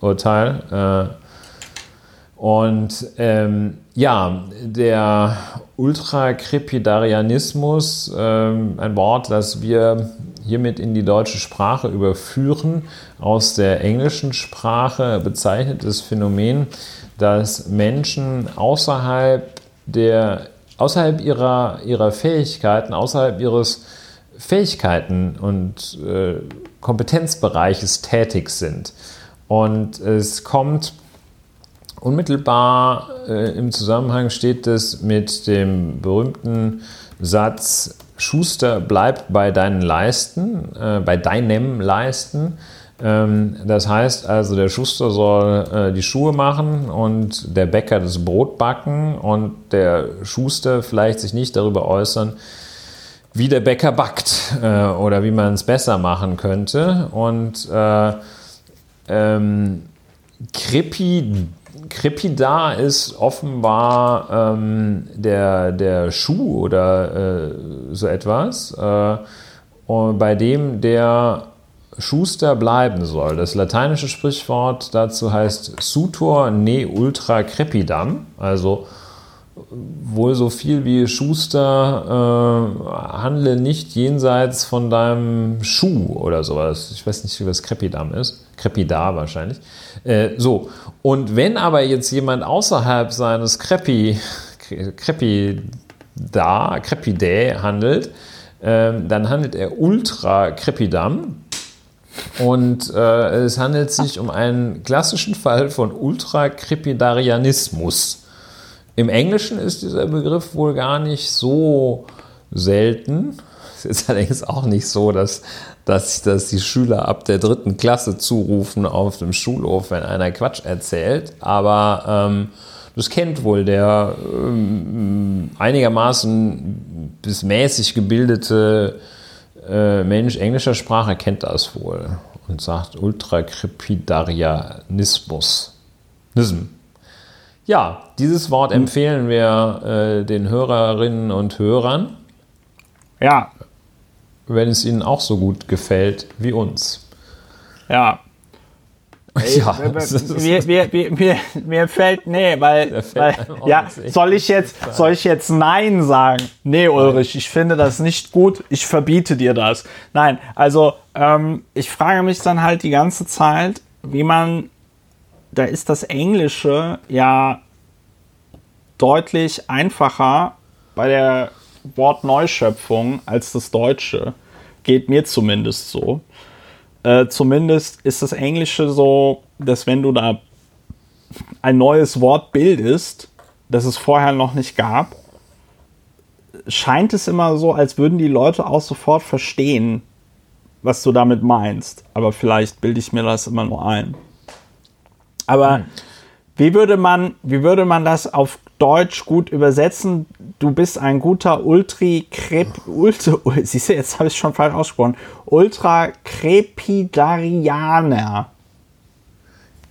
Urteil. Äh, und ähm, ja, der Ultrakrepidarianismus, ähm, ein Wort, das wir hiermit in die deutsche Sprache überführen, aus der englischen Sprache bezeichnet das Phänomen, dass Menschen außerhalb, der, außerhalb ihrer, ihrer Fähigkeiten, außerhalb ihres Fähigkeiten und äh, Kompetenzbereiches tätig sind. Und es kommt Unmittelbar äh, im Zusammenhang steht es mit dem berühmten Satz, Schuster, bleib bei deinen Leisten, äh, bei deinem Leisten. Ähm, das heißt also, der Schuster soll äh, die Schuhe machen und der Bäcker das Brot backen und der Schuster vielleicht sich nicht darüber äußern, wie der Bäcker backt äh, oder wie man es besser machen könnte. Und äh, ähm, Krepi, Krepidar ist offenbar ähm, der, der Schuh oder äh, so etwas, äh, bei dem der Schuster bleiben soll. Das lateinische Sprichwort dazu heißt Sutor ne ultra crepidam, also wohl so viel wie Schuster, äh, handle nicht jenseits von deinem Schuh oder sowas. Ich weiß nicht, was Crepidam ist. Crepidar wahrscheinlich. Äh, so, und wenn aber jetzt jemand außerhalb seines Crepi, Crepidar, Crepidä handelt, ähm, dann handelt er ultra Crepidam. Und äh, es handelt sich um einen klassischen Fall von Ultrakrepidarianismus. Im Englischen ist dieser Begriff wohl gar nicht so selten. Es ist allerdings auch nicht so, dass, dass, dass die Schüler ab der dritten Klasse zurufen auf dem Schulhof, wenn einer Quatsch erzählt. Aber ähm, das kennt wohl der ähm, einigermaßen bis mäßig gebildete äh, Mensch englischer Sprache kennt das wohl und sagt Ultrakrepidarianismus. Nism. Ja, dieses Wort empfehlen wir äh, den Hörerinnen und Hörern, Ja, wenn es ihnen auch so gut gefällt wie uns. ja. ja, Mir, mir, mir, mir, mir fällt, nee, weil, fällt weil ja, soll ich jetzt, soll ich jetzt Nein sagen? Nee, Ulrich, ich finde das nicht gut, ich verbiete dir das. Nein, also, ähm, ich frage mich dann halt die ganze Zeit, wie man, da ist das Englische ja deutlich einfacher bei der Wortneuschöpfung als das Deutsche. Geht mir zumindest so. Äh, zumindest ist das Englische so, dass wenn du da ein neues Wort bildest, das es vorher noch nicht gab, scheint es immer so, als würden die Leute auch sofort verstehen, was du damit meinst. Aber vielleicht bilde ich mir das immer nur ein. Aber wie würde man, wie würde man das auf Deutsch gut übersetzen? Du bist ein guter Ultri Krep, Ultra, siehst du, jetzt habe ich schon falsch ausgesprochen. Ultra Crepidarianer.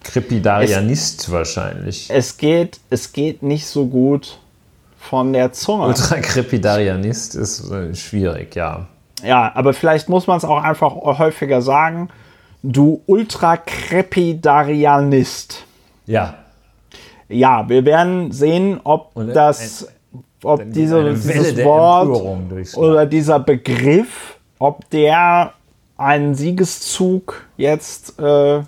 Krepidarianist wahrscheinlich. Es geht, es geht nicht so gut von der Zunge. Ultrakrepidarianist ist äh, schwierig, ja. Ja, aber vielleicht muss man es auch einfach häufiger sagen. Du Ultra Crepidarianist. Ja, Ja, wir werden sehen, ob Und das, ob dann diese, dieses Wort oder dieser Begriff, ob der einen Siegeszug jetzt, äh,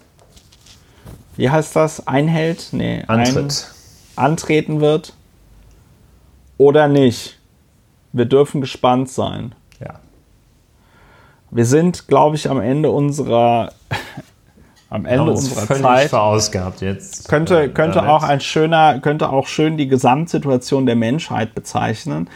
wie heißt das, einhält? Nee, Antritt. Ein, antreten wird oder nicht. Wir dürfen gespannt sein. Ja. Wir sind, glaube ich, am Ende unserer am Ende unserer völlig Zeit. verausgabt jetzt. Könnte, äh, könnte damit. auch ein schöner, könnte auch schön die Gesamtsituation der Menschheit bezeichnen.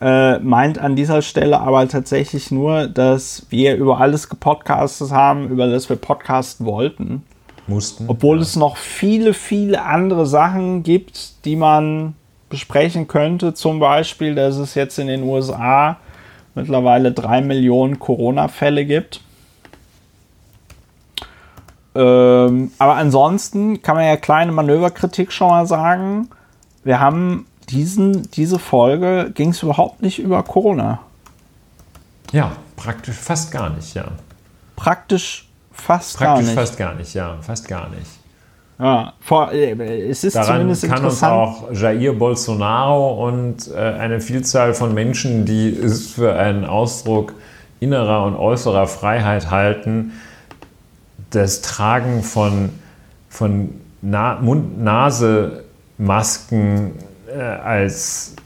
Äh, meint an dieser Stelle aber tatsächlich nur, dass wir über alles gepodcastet haben, über das wir podcasten wollten. mussten. Obwohl es noch viele, viele andere Sachen gibt, die man besprechen könnte. Zum Beispiel, dass es jetzt in den USA mittlerweile drei Millionen Corona-Fälle gibt. Ähm, aber ansonsten kann man ja kleine Manöverkritik schon mal sagen. Wir haben diesen, diese Folge ging es überhaupt nicht über Corona. ja, praktisch fast gar nicht, ja. Praktisch fast Praktisch gar nicht. fast gar nicht, ja, fast gar nicht. Ja, vor, äh, es ist Daran zumindest kann uns interessant. auch Jair Bolsonaro und äh, eine Vielzahl von Menschen, die es für einen Ausdruck innerer und äußerer Freiheit halten, das Tragen von, von Na Mund-Nase-Masken äh, als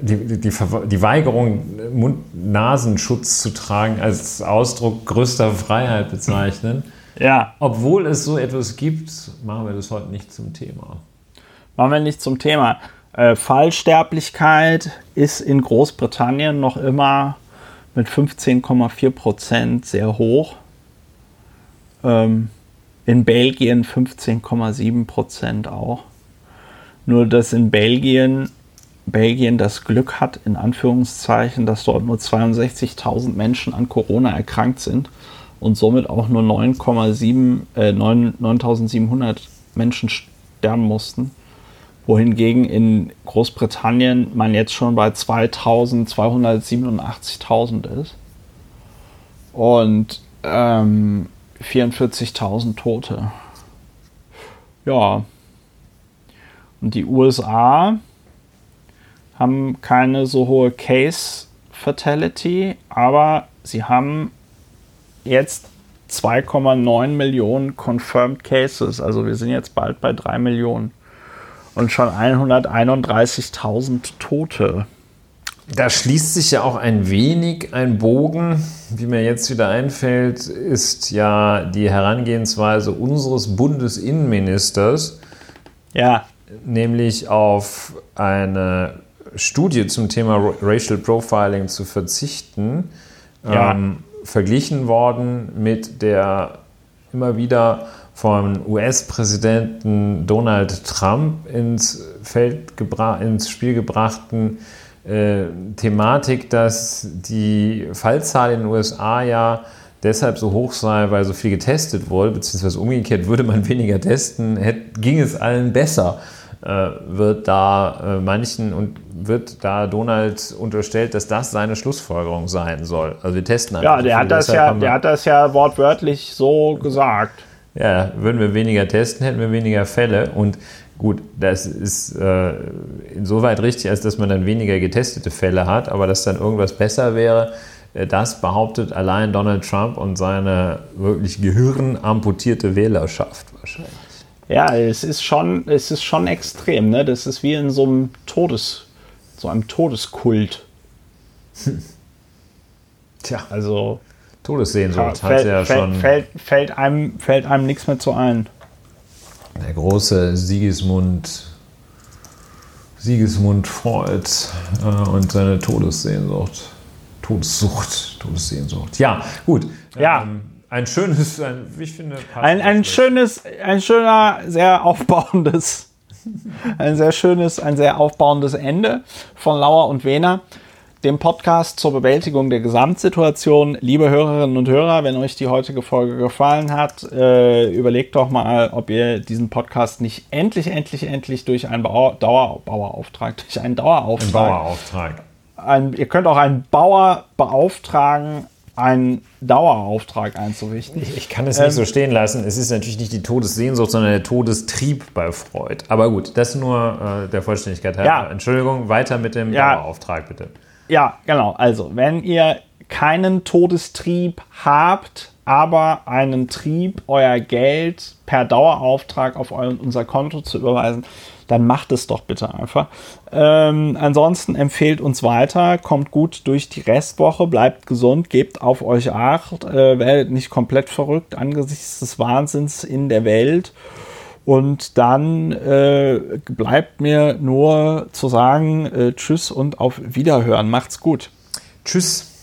die, die, die Weigerung, Mund-Nasenschutz zu tragen, als Ausdruck größter Freiheit bezeichnen. Ja, Obwohl es so etwas gibt, machen wir das heute nicht zum Thema. machen wir nicht zum Thema. Äh, Fallsterblichkeit ist in Großbritannien noch immer mit 15,4 Prozent sehr hoch. Ähm, in Belgien 15,7 Prozent auch. Nur dass in Belgien Belgien das Glück hat, in Anführungszeichen, dass dort nur 62.000 Menschen an Corona erkrankt sind und somit auch nur 9,7, äh, 9 9.700 Menschen sterben mussten. Wohingegen in Großbritannien man jetzt schon bei 2.287.000 ist. Und ähm, 44.000 Tote. Ja. Und die USA haben keine so hohe Case Fatality, aber sie haben jetzt 2,9 Millionen Confirmed Cases. Also wir sind jetzt bald bei 3 Millionen. Und schon 131.000 Tote. Da schließt sich ja auch ein wenig ein Bogen, wie mir jetzt wieder einfällt, ist ja die Herangehensweise unseres Bundesinnenministers, Ja, nämlich auf eine Studie zum Thema Ra- Racial Profiling zu verzichten, Ja. ähm, verglichen worden mit der immer wieder vom US-Präsidenten Donald Trump ins Feld ins Spiel gebrachten äh, Thematik, dass die Fallzahl in den USA ja deshalb so hoch sei, weil so viel getestet wurde, beziehungsweise umgekehrt würde man weniger testen, hätte, ging es allen besser, wird da äh, manchen und wird da Donald unterstellt, dass das seine Schlussfolgerung sein soll. Also wir testen einfach ja der, viel, hat das deshalb ja, der hat das ja wortwörtlich so gesagt. ja, würden wir weniger testen, hätten wir weniger Fälle. Und gut, das ist äh, insoweit richtig, als dass man dann weniger getestete Fälle hat, aber dass dann irgendwas besser wäre, äh, das behauptet allein Donald Trump und seine wirklich gehirnamputierte Wählerschaft wahrscheinlich. Ja, es ist schon, es ist schon extrem, ne? Das ist wie in so einem Todes, so einem Todeskult. Tja, Also Todessehnsucht hat fällt, ja fällt, schon fällt, fällt einem, fällt einem nichts mehr zu ein. der große Sigismund, Sigismund Freud äh, und seine Todessehnsucht. Todessucht, Todessehnsucht. Ja, gut. Ja. Ähm, ein schönes, ein, wie ich finde, Ein, ein schönes, ein schöner, sehr aufbauendes, ein sehr schönes, ein sehr aufbauendes Ende von Lauer und Wehner, dem Podcast zur Bewältigung der Gesamtsituation. Liebe Hörerinnen und Hörer, wenn euch die heutige Folge gefallen hat, äh, überlegt doch mal, ob ihr diesen Podcast nicht endlich, endlich, endlich durch einen Bauer, Dauer, Bauerauftrag, durch einen Dauerauftrag Ein Bauerauftrag. ein, ihr könnt auch einen Bauer beauftragen, einen Dauerauftrag einzurichten. Ich kann es Ähm, nicht so stehen lassen. Es ist natürlich nicht die Todessehnsucht, sondern der Todestrieb bei Freud. Aber gut, das nur äh, der Vollständigkeit halber. Ja. Entschuldigung, weiter mit dem Ja. Dauerauftrag bitte. Ja, genau. Also, wenn ihr keinen Todestrieb habt, aber einen Trieb, euer Geld per Dauerauftrag auf euer, unser Konto zu überweisen, dann macht es doch bitte einfach. Ähm, ansonsten empfehlt uns weiter, kommt gut durch die Restwoche, bleibt gesund, gebt auf euch acht, äh, werdet nicht komplett verrückt angesichts des Wahnsinns in der Welt. Und dann äh, bleibt mir nur zu sagen, äh, tschüss und auf Wiederhören. Macht's gut. Tschüss.